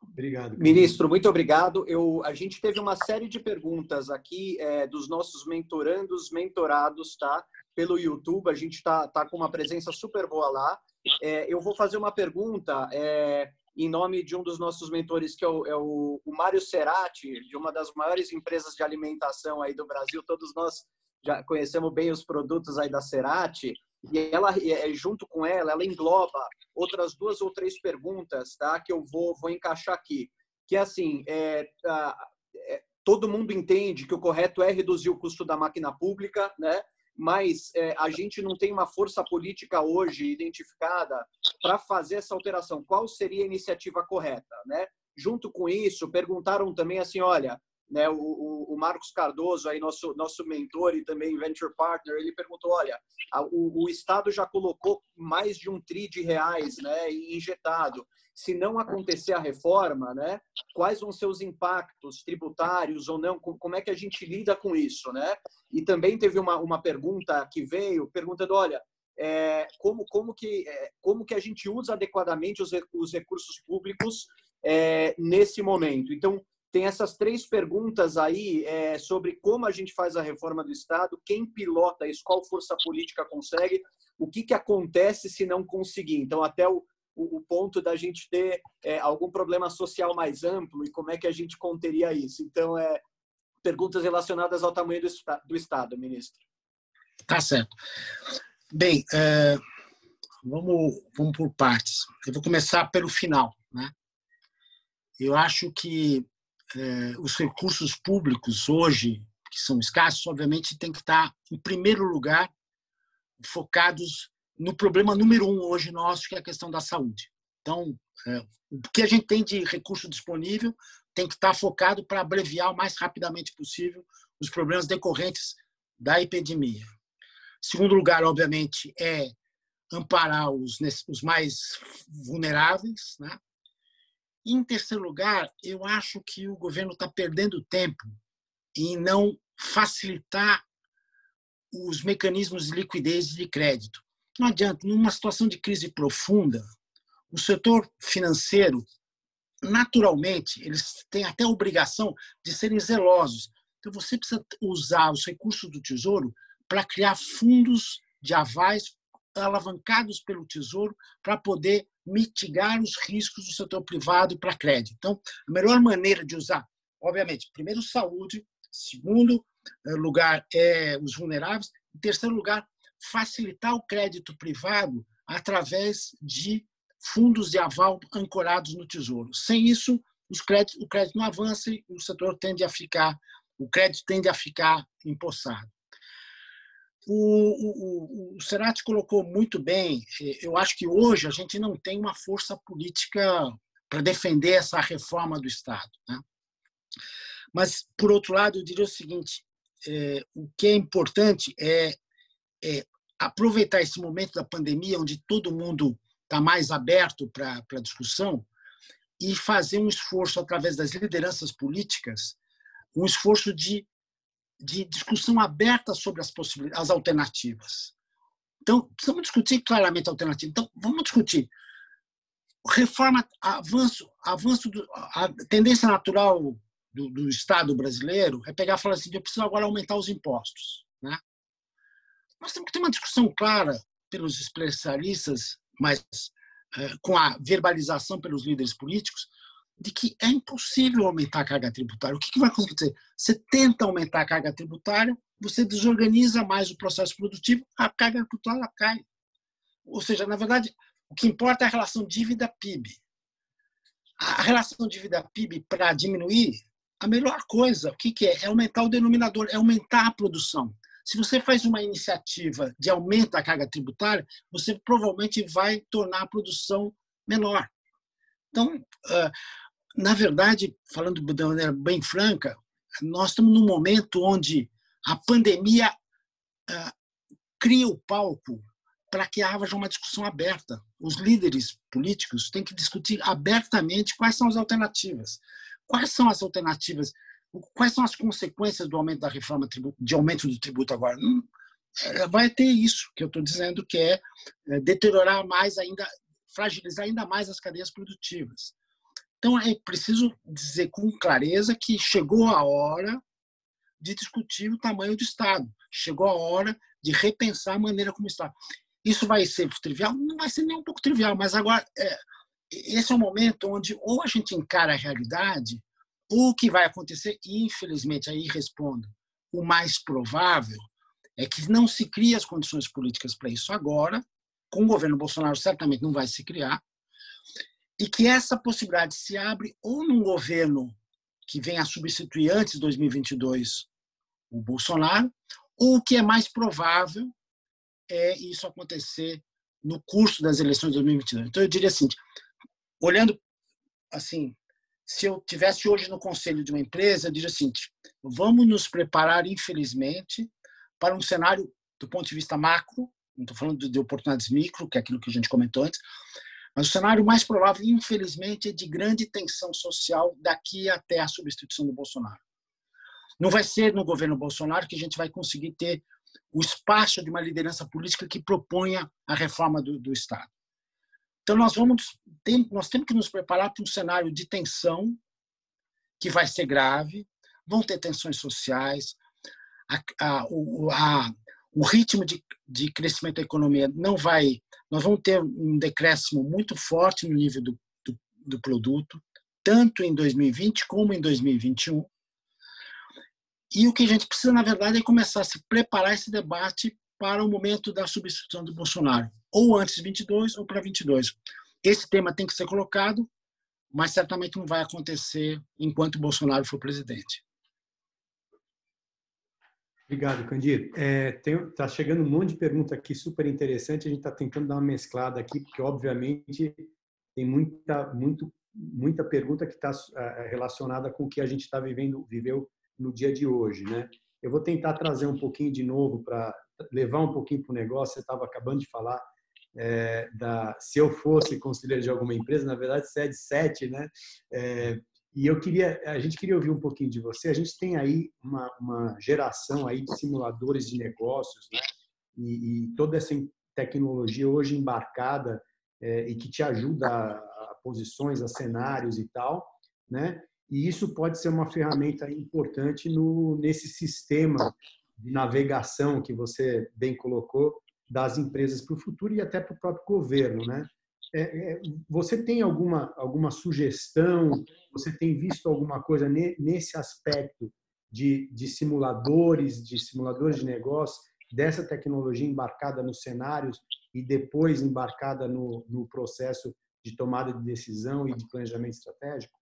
Obrigado. Ministro, muito obrigado. Eu, a gente teve uma série de perguntas aqui é, dos nossos mentorandos, mentorados, tá? Pelo YouTube, a gente está tá com uma presença super boa lá. É, eu vou fazer uma pergunta é, em nome de um dos nossos mentores, que é o, é o, o Mário Serati, de uma das maiores empresas de alimentação aí do Brasil. Todos nós já conhecemos bem os produtos aí da Cerati, e ela, é, junto com ela, ela engloba outras duas ou três perguntas, tá? Que eu vou, vou encaixar aqui. Que é assim, é, é, todo mundo entende que o correto é reduzir o custo da máquina pública, né? Mas é, a gente não tem uma força política hoje identificada para fazer essa alteração. Qual seria a iniciativa correta, né? Junto com isso, perguntaram também assim, olha, né, o, o, Marcos Cardoso, aí nosso, nosso mentor e também venture partner, ele perguntou, olha, a, o, o, Estado já colocou mais de um tri de reais né, injetado. Se não acontecer a reforma, né, quais vão ser os impactos tributários ou não? Como é que a gente lida com isso? Né? E também teve uma, uma pergunta que veio, perguntando, olha, é, como, como, que, é, como que a gente usa adequadamente os, os recursos públicos é, nesse momento? Então, tem essas três perguntas aí é, sobre como a gente faz a reforma do Estado, quem pilota isso, qual força política consegue, o que, que acontece se não conseguir. Então, até o, o, o ponto da gente ter é, algum problema social mais amplo e como é que a gente conteria isso. Então, é, perguntas relacionadas ao tamanho do, do Estado, ministro. Tá certo. Bem, é, vamos, vamos por partes. Eu vou começar pelo final. Né? Eu acho que é, os recursos públicos hoje, que são escassos, obviamente, tem que estar, em primeiro lugar, focados no problema número um hoje nosso, que é a questão da saúde. Então, é, o que a gente tem de recurso disponível tem que estar focado para abreviar o mais rapidamente possível os problemas decorrentes da epidemia. Segundo lugar, obviamente, é amparar os, os mais vulneráveis. Né? Em terceiro lugar, eu acho que o governo está perdendo tempo em não facilitar os mecanismos de liquidez e de crédito. Não adianta, numa situação de crise profunda, o setor financeiro, naturalmente, eles têm até a obrigação de serem zelosos. Então, você precisa usar os recursos do Tesouro para criar fundos de avais alavancados pelo Tesouro para poder mitigar os riscos do setor privado para crédito. Então, a melhor maneira de usar, obviamente, primeiro, saúde, segundo eh, lugar, é os vulneráveis, em terceiro lugar, facilitar o crédito privado através de fundos de aval ancorados no Tesouro. Sem isso, os créditos, o crédito não avança e o setor tende a ficar, o crédito tende a ficar empossado. O, o, o Serati colocou muito bem. Eu acho que hoje a gente não tem uma força política para defender essa reforma do Estado. Né? Mas, por outro lado, eu diria o seguinte: é, o que é importante é, é, aproveitar esse momento da pandemia, onde todo mundo está mais aberto para a discussão, e fazer um esforço através das lideranças políticas, um esforço de de discussão aberta sobre as possibilidades, as alternativas. Então, precisamos discutir claramente a alternativa. Então, vamos discutir reforma, avanço, avanço do, a tendência natural do, do, Estado brasileiro é pegar e falar assim, eu preciso agora aumentar os impostos, né? Nós temos que ter uma discussão clara pelos especialistas, mas é, com a verbalização pelos líderes políticos, de que é impossível aumentar a carga tributária. O que, que vai acontecer? Você tenta aumentar a carga tributária, você desorganiza mais o processo produtivo, a carga tributária cai. Ou seja, na verdade, o que importa é a relação dívida-PIB. A relação dívida-PIB, para diminuir, a melhor coisa, o que, que é? É aumentar o denominador, é aumentar a produção. Se você faz uma iniciativa de aumento da carga tributária, você provavelmente vai tornar a produção menor. Então, na verdade, falando de maneira bem franca, nós estamos num momento onde a pandemia uh, cria o palco para que haja uma discussão aberta. Os líderes políticos têm que discutir abertamente quais são as alternativas. Quais são as alternativas? Quais são as consequências do aumento da reforma de aumento do tributo agora? Não, é, vai ter isso que eu estou dizendo, que é, é deteriorar mais ainda, fragilizar ainda mais as cadeias produtivas. Então, é preciso dizer com clareza que chegou a hora de discutir o tamanho do Estado, chegou a hora de repensar a maneira como está. Isso vai ser trivial? Não vai ser nem um pouco trivial, mas agora é, esse é o momento onde ou a gente encara a realidade, ou o que vai acontecer, e infelizmente aí respondo, o mais provável é que não se crie as condições políticas para isso agora, com o governo Bolsonaro certamente não vai se criar, e que essa possibilidade se abre ou num governo que venha a substituir antes de 2022 o Bolsonaro, ou o que é mais provável é isso acontecer no curso das eleições de 2022. Então eu diria assim, olhando assim, se eu tivesse hoje no conselho de uma empresa, eu diria assim, vamos nos preparar, infelizmente, para um cenário do ponto de vista macro, não estou falando de oportunidades micro, que é aquilo que a gente comentou antes, mas o cenário mais provável, infelizmente, é de grande tensão social daqui até a substituição do Bolsonaro. Não vai ser no governo Bolsonaro que a gente vai conseguir ter o espaço de uma liderança política que proponha a reforma do, do Estado. Então, nós, vamos, tem, nós temos que nos preparar para um cenário de tensão que vai ser grave, vão ter tensões sociais, a, a, a, o ritmo de, de crescimento da economia não vai. Nós vamos ter um decréscimo muito forte no nível do, do, do produto, tanto em 2020 como em 2021. E o que a gente precisa, na verdade, é começar a se preparar esse debate para o momento da substituição do Bolsonaro, ou antes de 22 ou para 22. Esse tema tem que ser colocado, mas certamente não vai acontecer enquanto Bolsonaro for presidente. Obrigado, Candido. Está é, tá chegando um monte de pergunta aqui super interessante. A gente está tentando dar uma mesclada aqui, porque obviamente tem muita, muito, muita pergunta que está é, relacionada com o que a gente está vivendo, viveu no dia de hoje, né? Eu vou tentar trazer um pouquinho de novo para levar um pouquinho para o negócio. Você estava acabando de falar é, da se eu fosse conselheiro de alguma empresa, na verdade você é sete, né? É, e eu queria, a gente queria ouvir um pouquinho de você. A gente tem aí uma, uma geração aí de simuladores de negócios, né? E, e toda essa tecnologia hoje embarcada é, e que te ajuda a, a, posições, a cenários e tal, né? E isso pode ser uma ferramenta importante no nesse sistema de navegação que você bem colocou das empresas para o futuro e até para o próprio governo, né? É, é, você tem alguma, alguma sugestão? Você tem visto alguma coisa nesse aspecto de, de simuladores, de simuladores de negócio, dessa tecnologia embarcada nos cenários e depois embarcada no, no processo de tomada de decisão e de planejamento estratégico?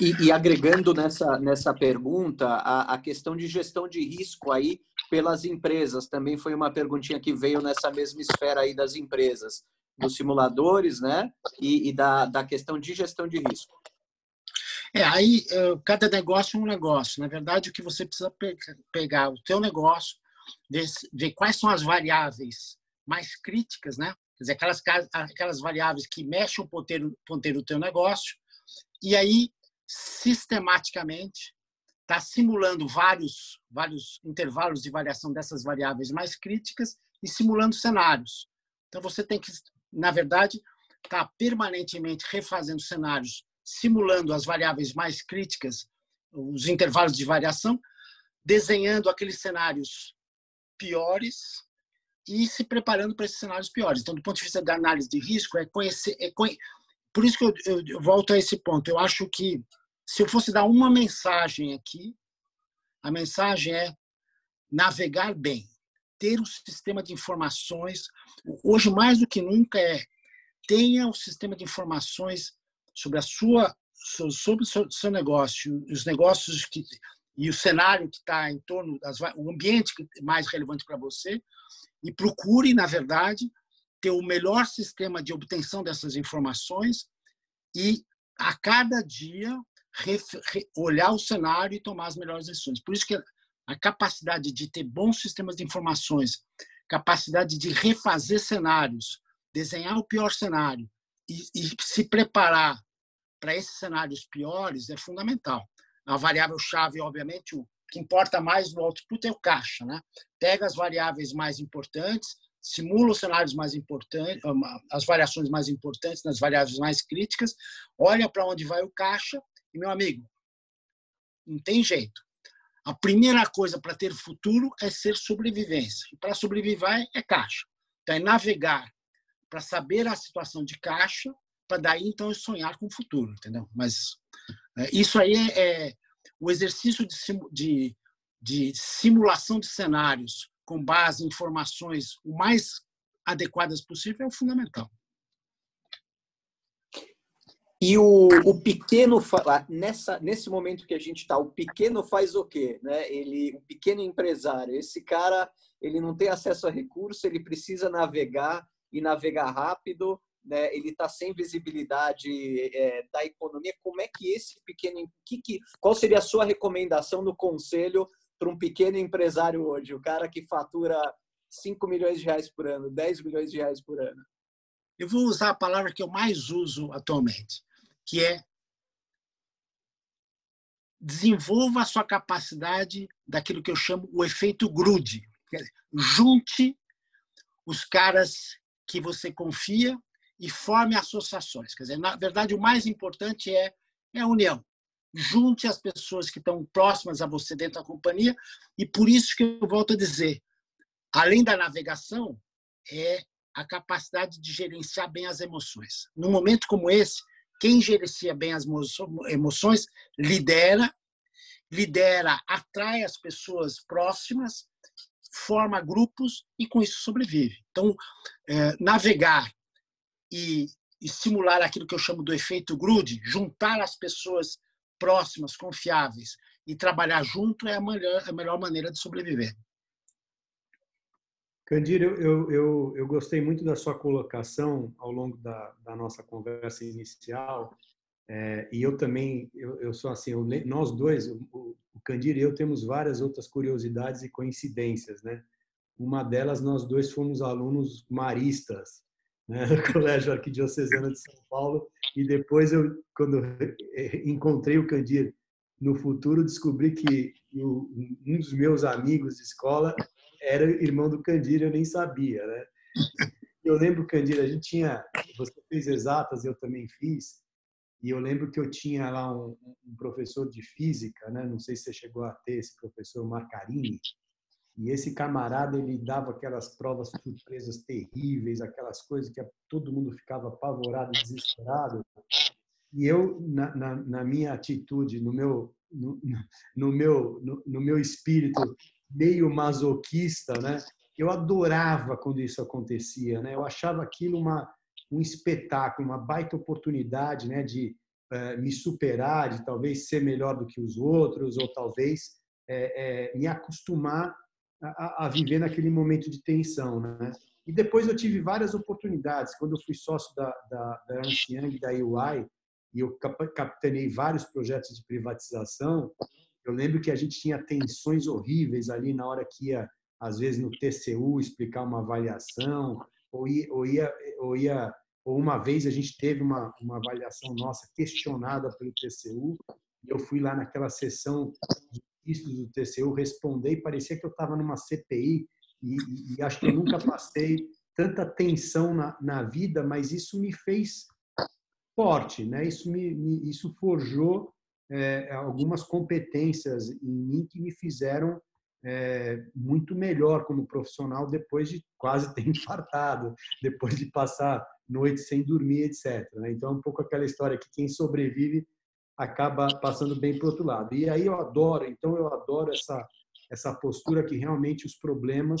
E, e, agregando nessa, nessa pergunta, a, a, questão de gestão de risco aí pelas empresas também foi uma perguntinha que veio nessa mesma esfera aí das empresas dos simuladores, né? E, e da, da questão de gestão de risco. É, aí é, cada negócio é um negócio. Na verdade, o que você precisa pegar o teu negócio, ver, ver quais são as variáveis mais críticas, né? Quer dizer, aquelas, aquelas variáveis que mexem o ponteiro, ponteiro do teu negócio, e aí, sistematicamente, está simulando vários, vários intervalos de variação dessas variáveis mais críticas e simulando cenários. Então, você tem que na verdade, está permanentemente refazendo cenários, simulando as variáveis mais críticas, os intervalos de variação, desenhando aqueles cenários piores e se preparando para esses cenários piores. Então, do ponto de vista da análise de risco, é conhecer. É conhe... Por isso que eu, eu, eu volto a esse ponto. Eu acho que se eu fosse dar uma mensagem aqui, a mensagem é navegar bem ter um sistema de informações. Hoje, mais do que nunca, é tenha um sistema de informações sobre a sua sobre o seu, negócio, os negócios que e o cenário que está em torno, das, o ambiente mais relevante para você, e procure, na verdade, ter o melhor sistema de obtenção dessas informações e, a cada dia, olhar o cenário e tomar as melhores decisões. Por isso que a capacidade de ter bons sistemas de informações, capacidade de refazer cenários, desenhar o pior cenário e, e se preparar para esses cenários piores é fundamental. A variável chave, obviamente, o que importa mais no output é o caixa, né? Pega as variáveis mais importantes, simula os cenários mais importantes, as variações mais importantes nas variáveis mais críticas, olha para onde vai o caixa e meu amigo, não tem jeito. A primeira coisa para ter futuro é ser sobrevivência. E para sobreviver é caixa. Então, é navegar para saber a situação de caixa, para daí então sonhar com o futuro, entendeu? Mas é, isso aí é, é, o exercício de, de, de simulação de cenários com base em informações o mais adequadas possível é o fundamental. E o, o pequeno, nessa, nesse momento que a gente está, o pequeno faz o quê? Né? Ele, o pequeno empresário, esse cara, ele não tem acesso a recurso, ele precisa navegar e navegar rápido, né? ele está sem visibilidade é, da economia. Como é que esse pequeno, que, que, qual seria a sua recomendação no conselho para um pequeno empresário hoje? O cara que fatura 5 milhões de reais por ano, 10 milhões de reais por ano. Eu vou usar a palavra que eu mais uso atualmente que é desenvolva a sua capacidade daquilo que eu chamo o efeito grude. Junte os caras que você confia e forme associações. Quer dizer, na verdade, o mais importante é, é a união. Junte as pessoas que estão próximas a você dentro da companhia e por isso que eu volto a dizer, além da navegação, é a capacidade de gerenciar bem as emoções. Num momento como esse, quem gerencia bem as emoções lidera, lidera, atrai as pessoas próximas, forma grupos e com isso sobrevive. Então, é, navegar e estimular aquilo que eu chamo do efeito grude, juntar as pessoas próximas, confiáveis e trabalhar junto é a melhor, a melhor maneira de sobreviver. Candir, eu, eu, eu, eu, gostei muito da sua colocação ao longo da, da nossa conversa inicial. É, e eu também, eu, eu sou assim, eu, nós dois, o, o Candir e eu, temos várias outras curiosidades e coincidências, né? Uma delas, nós dois fomos alunos maristas né, no Colégio Arquidiocesano de São Paulo. E depois, eu, quando encontrei o Candir no futuro, descobri que um dos meus amigos de escola era irmão do Candir, eu nem sabia, né? Eu lembro, Candir, a gente tinha, você fez exatas, eu também fiz, e eu lembro que eu tinha lá um, um professor de física, né? Não sei se você chegou a ter esse professor Marcarini, e esse camarada ele dava aquelas provas surpresas terríveis, aquelas coisas que todo mundo ficava apavorado, desesperado. E eu, na, na, na minha atitude, no meu, no, no meu, no, no, meu espírito meio masoquista, né? Eu adorava quando isso acontecia, né? Eu achava aquilo uma um espetáculo, uma baita oportunidade, né? De uh, me superar, de talvez ser melhor do que os outros, ou talvez é, é, me acostumar a, a, viver naquele momento de tensão, né? E depois eu tive várias oportunidades. Quando eu fui sócio da, da, da Young, da UI, e eu capitaneei vários projetos de privatização, eu lembro que a gente tinha tensões horríveis ali na hora que ia, às vezes, no TCU explicar uma avaliação, ou ia, ou ia, ou, ia, ou uma vez a gente teve uma, uma avaliação nossa questionada pelo TCU, e eu fui lá naquela sessão de ministros do TCU responder e parecia que eu estava numa CPI, e, e, e, acho que eu nunca passei tanta tensão na, na vida, mas isso me fez forte, né? Isso me, me isso forjou é, algumas competências em mim que me fizeram é, muito melhor como profissional depois de quase ter infartado, depois de passar noites sem dormir, etc. Né? Então, é um pouco aquela história que quem sobrevive acaba passando bem para o outro lado. E aí eu adoro, então eu adoro essa essa postura que realmente os problemas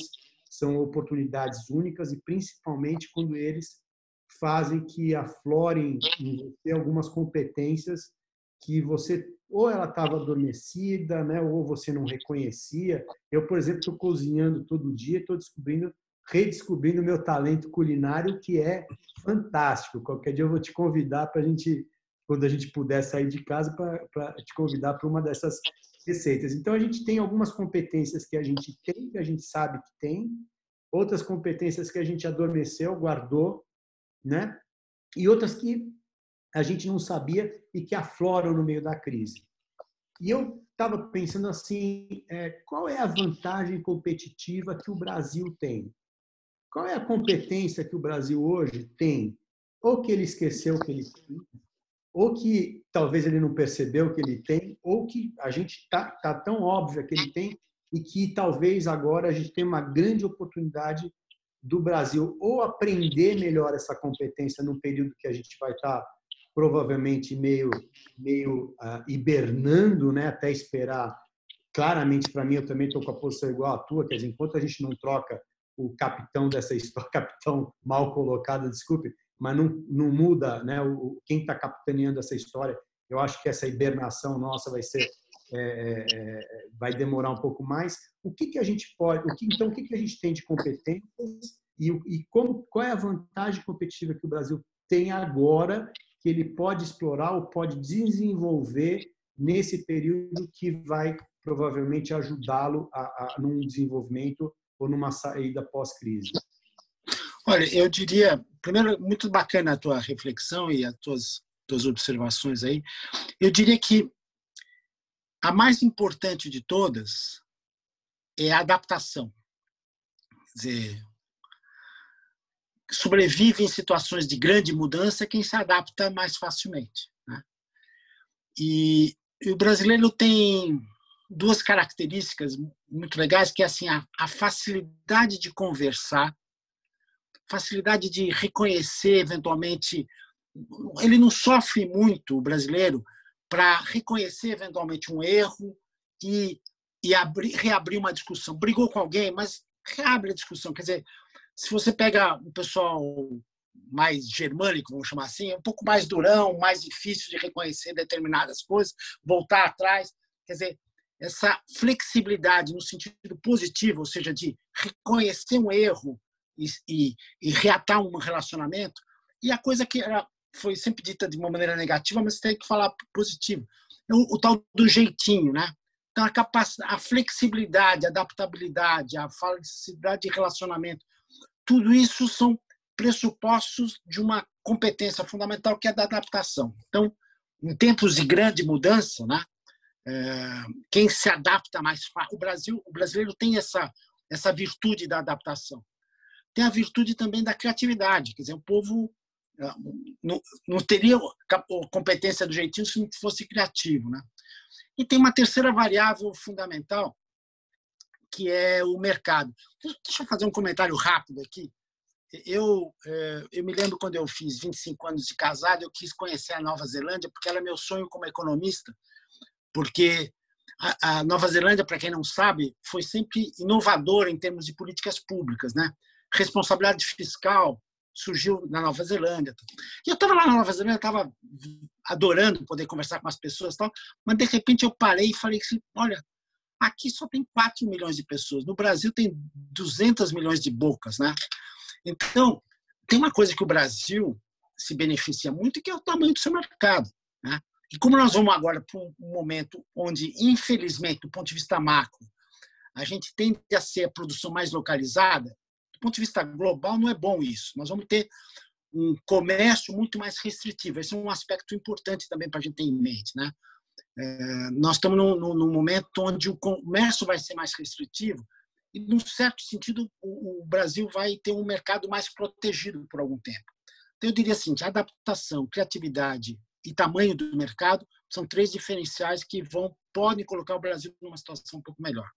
são oportunidades únicas e principalmente quando eles fazem que aflorem em você algumas competências que você ou ela estava adormecida, né, ou você não reconhecia. Eu, por exemplo, estou cozinhando todo dia, estou descobrindo, redescobrindo meu talento culinário, que é fantástico. Qualquer dia eu vou te convidar para a gente, quando a gente puder sair de casa, para te convidar para uma dessas receitas. Então, a gente tem algumas competências que a gente tem, que a gente sabe que tem, outras competências que a gente adormeceu, guardou, né? E outras que a gente não sabia e que afloram no meio da crise. E eu estava pensando assim, é, qual é a vantagem competitiva que o Brasil tem? Qual é a competência que o Brasil hoje tem? Ou que ele esqueceu que ele tem, ou que talvez ele não percebeu que ele tem, ou que a gente está tá tão óbvio que ele tem e que talvez agora a gente tenha uma grande oportunidade do Brasil ou aprender melhor essa competência num período que a gente vai estar tá provavelmente meio meio uh, hibernando, né, até esperar. Claramente para mim eu também estou com a posição igual à tua, quer dizer, enquanto a gente não troca o capitão dessa história, capitão mal colocado, desculpe, mas não, não muda, né, o, quem está capitaneando essa história. Eu acho que essa hibernação nossa vai ser é, é, é, vai demorar um pouco mais. O que, que a gente pode, o que, então, o que, que a gente tem de competências e, e como, qual é a vantagem competitiva que o Brasil tem agora que ele pode explorar ou pode desenvolver nesse período que vai provavelmente ajudá-lo a, a, num desenvolvimento ou numa saída pós-crise? Olha, eu diria, primeiro, muito bacana a tua reflexão e as tuas, tuas observações aí. Eu diria que a mais importante de todas é a adaptação. Quer dizer, sobrevive em situações de grande mudança quem se adapta mais facilmente. Né? E, e, o brasileiro tem duas características muito legais, que é assim a, a facilidade de conversar, facilidade de reconhecer eventualmente, ele não sofre muito o brasileiro para reconhecer eventualmente um erro e, e abrir, reabrir uma discussão. Brigou com alguém, mas reabre a discussão. Quer dizer, se você pega o pessoal mais germânico, vamos chamar assim, é um pouco mais durão, mais difícil de reconhecer determinadas coisas, voltar atrás. Quer dizer, essa flexibilidade no sentido positivo, ou seja, de reconhecer um erro e, e, e reatar um relacionamento, e a coisa que era, foi sempre dita de uma maneira negativa, mas tem que falar positivo, é o, o tal do jeitinho, né? Então, a, capacidade, a flexibilidade, a adaptabilidade, a facilidade de relacionamento, tudo isso são pressupostos de uma competência fundamental que é da adaptação. Então, em tempos de grande mudança, né, é, quem se adapta mais fácil, o Brasil, o brasileiro tem essa essa virtude da adaptação. Tem a virtude também da criatividade, quer dizer, o povo é, não, não teria competência do jeitinho se não fosse criativo, né? E tem uma terceira variável fundamental, que é o mercado. Deixa eu fazer um comentário rápido aqui. Eu, é, eu me lembro quando eu fiz 25 anos de casado, eu quis conhecer a Nova Zelândia, porque era meu sonho como economista, porque a, Nova Zelândia, para quem não sabe, foi sempre inovadora em termos de políticas públicas, né? Responsabilidade fiscal surgiu na Nova Zelândia. E eu estava lá na Nova Zelândia, estava adorando poder conversar com as pessoas, tal, mas de repente eu parei e falei assim, olha, aqui só tem 4 milhões de pessoas, no Brasil tem 200 milhões de bocas, né? Então, tem uma coisa que o Brasil se beneficia muito, que é o tamanho do seu mercado, né? E como nós vamos agora para um momento onde, infelizmente, do ponto de vista macro, a gente tende a ser a produção mais localizada, do ponto de vista global, não é bom isso. Nós vamos ter um comércio muito mais restritivo. Esse é um aspecto importante também para a gente ter em mente. Né? É, nós estamos num, num, momento onde o comércio vai ser mais restritivo e, num certo sentido, o, o Brasil vai ter um mercado mais protegido por algum tempo. Então, eu diria assim, adaptação, criatividade e tamanho do mercado são três diferenciais que vão podem colocar o Brasil numa situação um pouco melhor.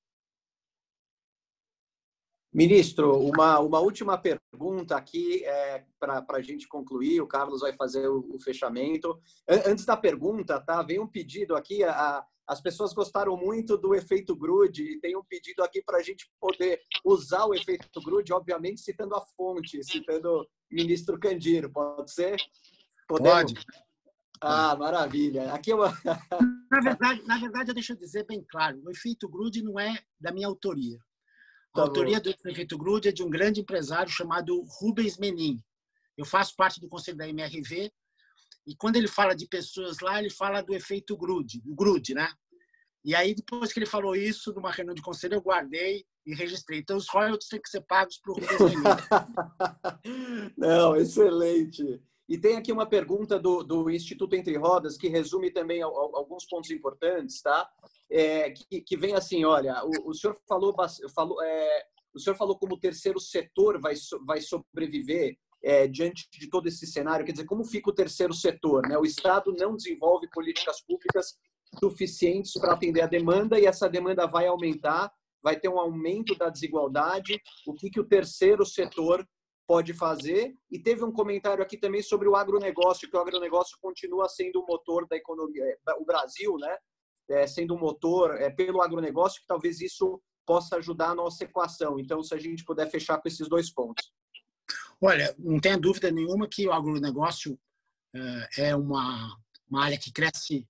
Ministro, uma, uma última pergunta aqui é, para a gente concluir. O Carlos vai fazer o, o, fechamento. Antes da pergunta, tá? Vem um pedido aqui. A, as pessoas gostaram muito do efeito Grude e tem um pedido aqui para a gente poder usar o efeito Grude, obviamente citando a fonte, citando o ministro Candiro. Pode ser? Podemos? Pode. Ah, maravilha. Aqui é uma... na, verdade, na verdade, deixa eu dizer bem claro: o efeito Grude não é da minha autoria. A tá autoria bom. do efeito Grude é de um grande empresário chamado Rubens Menin. Eu faço parte do conselho da MRV e quando ele fala de pessoas lá, ele fala do efeito Grude, do Grude, né? E aí, depois que ele falou isso, numa reunião de conselho, eu guardei e registrei. Então, os royalties têm que ser pagos para o Rubens Menin. Não, excelente. E tem aqui uma pergunta do, do Instituto Entre Rodas que resume também alguns pontos importantes, tá? É, que, que, vem assim, olha, o, o senhor falou, falou é, o senhor falou como o terceiro setor vai, vai sobreviver é, diante de todo esse cenário. Quer dizer, como fica o terceiro setor? Né? O Estado não desenvolve políticas públicas suficientes para atender a demanda e essa demanda vai aumentar, vai ter um aumento da desigualdade. O que, que o terceiro setor pode fazer. E teve um comentário aqui também sobre o agronegócio, que o agronegócio continua sendo o motor da economia, é, o Brasil, né? É, sendo um motor é, pelo agronegócio, que talvez isso possa ajudar a nossa equação. Então, se a gente puder fechar com esses dois pontos. Olha, não tenha dúvida nenhuma que o agronegócio é, é uma, uma área que cresce,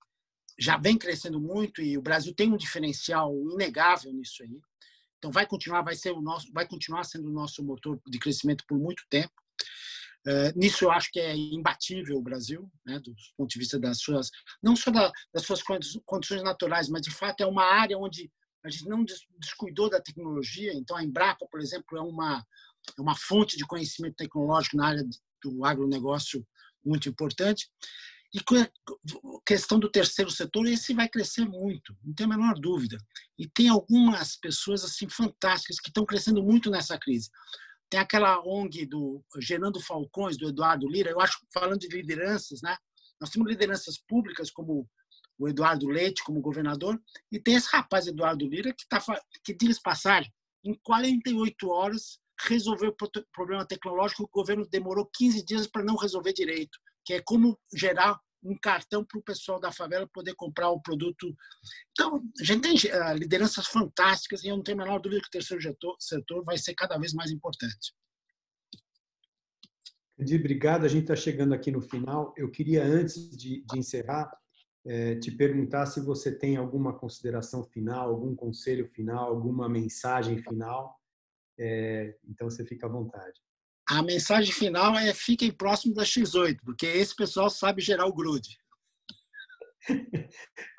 já vem crescendo muito e o Brasil tem um diferencial inegável nisso aí. Então vai continuar, vai ser o nosso, vai continuar sendo o nosso motor de crescimento por muito tempo. Uh, nisso eu acho que é imbatível o Brasil, né, do ponto de vista das suas, não só da, das suas condições naturais, mas de fato é uma área onde a gente não descuidou da tecnologia. Então a Embrapa, por exemplo, é uma é uma fonte de conhecimento tecnológico na área do agronegócio muito importante. E questão do terceiro setor, esse vai crescer muito, não tem a menor dúvida. E tem algumas pessoas assim fantásticas que estão crescendo muito nessa crise. Tem aquela ONG do Gerando Falcões, do Eduardo Lira, eu acho, falando de lideranças, né? Nós temos lideranças públicas como o Eduardo Leite como governador, e tem esse rapaz Eduardo Lira que está que diz passagem, em 48 horas resolveu o problema tecnológico que o governo demorou 15 dias para não resolver direito, que é como gerar um cartão para o pessoal da favela poder comprar o produto. Então, a gente tem uh, lideranças fantásticas e eu não tenho a menor dúvida que o terceiro setor, vai ser cada vez mais importante. Edi, obrigado. A gente está chegando aqui no final. Eu queria, antes de, de encerrar, é, te perguntar se você tem alguma consideração final, algum conselho final, alguma mensagem final. É, então você fica à vontade. A mensagem final é fiquem próximos da X8, porque esse pessoal sabe gerar o grude.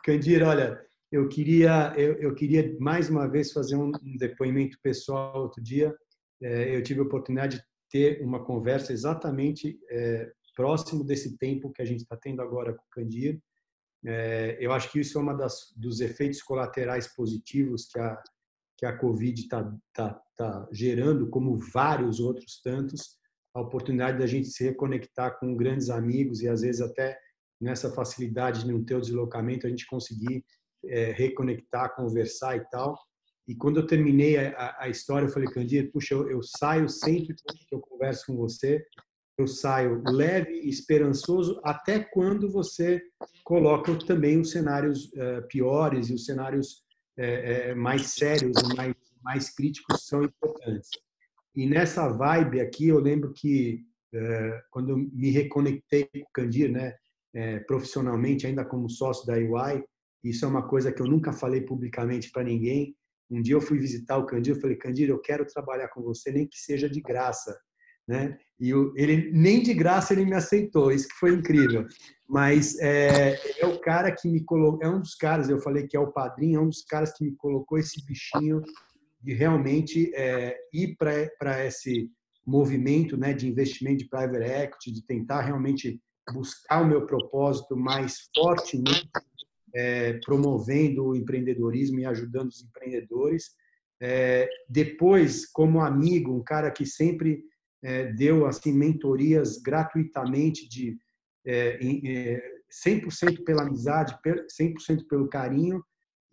Candir, olha, eu queria, eu, eu, queria mais uma vez fazer um, depoimento pessoal outro dia. É, eu tive a oportunidade de ter uma conversa exatamente é, próximo desse tempo que a gente está tendo agora com o Candir. É, eu acho que isso é uma das dos efeitos colaterais positivos que a que a Covid está tá, tá gerando, como vários outros tantos, a oportunidade da gente se reconectar com grandes amigos e às vezes até nessa facilidade de não ter o deslocamento a gente conseguir é, reconectar, conversar e tal. E quando eu terminei a, a história, eu falei, Candido, puxa, eu, eu, saio sempre que eu converso com você, eu saio leve e esperançoso até quando você coloca também os cenários uh, piores e os cenários uh, uh, mais sérios mais, mais críticos são importantes. E nessa vibe aqui, eu lembro que quando eu me reconectei com o Candir, né, profissionalmente, ainda como sócio da UI, isso é uma coisa que eu nunca falei publicamente para ninguém. Um dia eu fui visitar o Candir, eu falei, Candir, eu quero trabalhar com você, nem que seja de graça. Né? E ele nem de graça ele me aceitou, isso que foi incrível. Mas é, é o cara que me colocou, é um dos caras, eu falei que é o padrinho, é um dos caras que me colocou esse bichinho de realmente é, ir para esse movimento né, de investimento de private equity, de tentar realmente buscar o meu propósito mais fortemente é, promovendo o empreendedorismo e ajudando os empreendedores. É, depois, como amigo, um cara que sempre é, deu assim mentorias gratuitamente de é, 100% é, pela amizade, 100% pelo carinho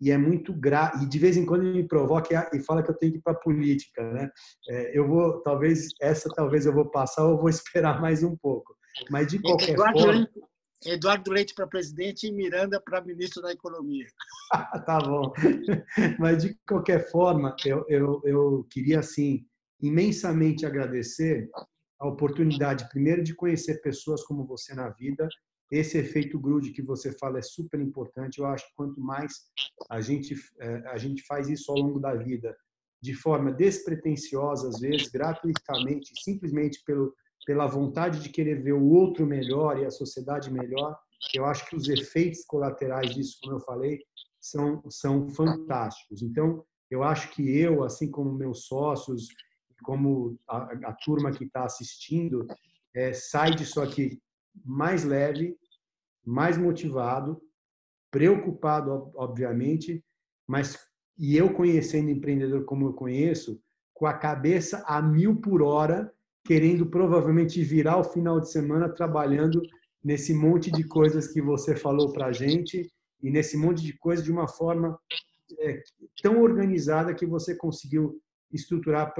e é muito gra e de vez em quando ele me provoca e fala que eu tenho que ir para política, né? É, eu vou talvez essa talvez eu vou passar ou vou esperar mais um pouco, mas de qualquer Eduardo, forma Eduardo Leite para presidente e Miranda para ministro da Economia. tá bom. Mas, de qualquer forma, eu, eu, eu queria, assim, imensamente agradecer a oportunidade, primeiro, de conhecer pessoas como você na vida. Esse efeito grude que você fala é super importante. Eu acho que quanto mais a gente, é, a gente faz isso ao longo da vida, de forma despretensiosa, às vezes, gratuitamente, simplesmente pelo pela vontade de querer ver o outro melhor e a sociedade melhor, eu acho que os efeitos colaterais disso, como eu falei, são, são fantásticos. Então, eu acho que eu, assim como meus sócios, como a, a turma que está assistindo, é, sai disso aqui mais leve, mais motivado, preocupado, obviamente, mas e eu conhecendo empreendedor como eu conheço, com a cabeça a mil por hora querendo provavelmente virar o final de semana trabalhando nesse monte de coisas que você falou para gente e nesse monte de coisas de uma forma é, tão organizada que você conseguiu estruturar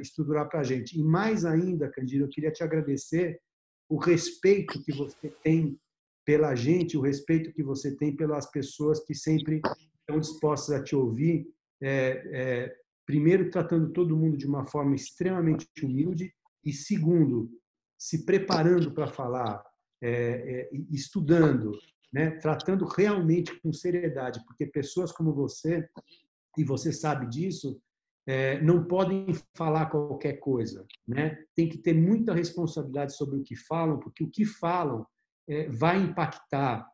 estruturar para a gente. E mais ainda, Candido, eu queria te agradecer o respeito que você tem pela gente, o respeito que você tem pelas pessoas que sempre estão dispostas a te ouvir. É, é, primeiro, tratando todo mundo de uma forma extremamente humilde e segundo, se preparando para falar, é, é, estudando, né, tratando realmente com seriedade, porque pessoas como você, e você sabe disso, é, não podem falar qualquer coisa, né? Tem que ter muita responsabilidade sobre o que falam, porque o que falam é, vai impactar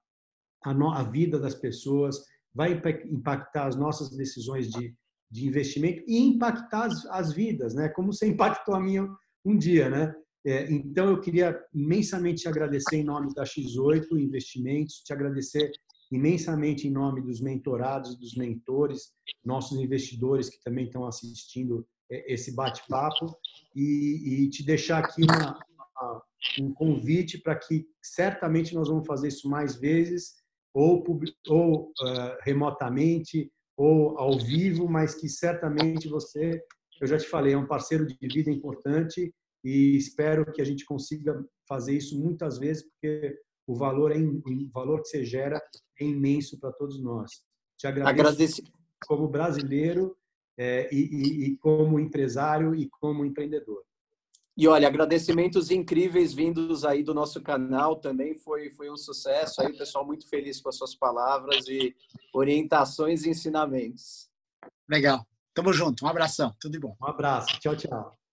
a, no, a, vida das pessoas, vai impactar as nossas decisões de, de investimento e impactar as, as vidas, né? Como você impactou a minha um dia, né? É, então, eu queria imensamente te agradecer em nome da X8 Investimentos, te agradecer imensamente em nome dos mentorados, dos mentores, nossos investidores que também estão assistindo é, esse bate-papo. E, e, te deixar aqui uma, uma, um convite para que certamente nós vamos fazer isso mais vezes, ou, ou uh, remotamente, ou ao vivo, mas que certamente você eu já te falei, é um parceiro de vida importante e espero que a gente consiga fazer isso muitas vezes, porque o valor, é, o valor que você gera é imenso para todos nós. Te agradeço Agradece. como brasileiro é, e, e, e como empresário e como empreendedor. E olha, agradecimentos incríveis vindos aí do nosso canal também foi foi um sucesso aí, o pessoal muito feliz com as suas palavras e orientações e ensinamentos. Legal. Tamo junto. Um abração. Tudo de bom. Um abraço. Tchau. Tchau.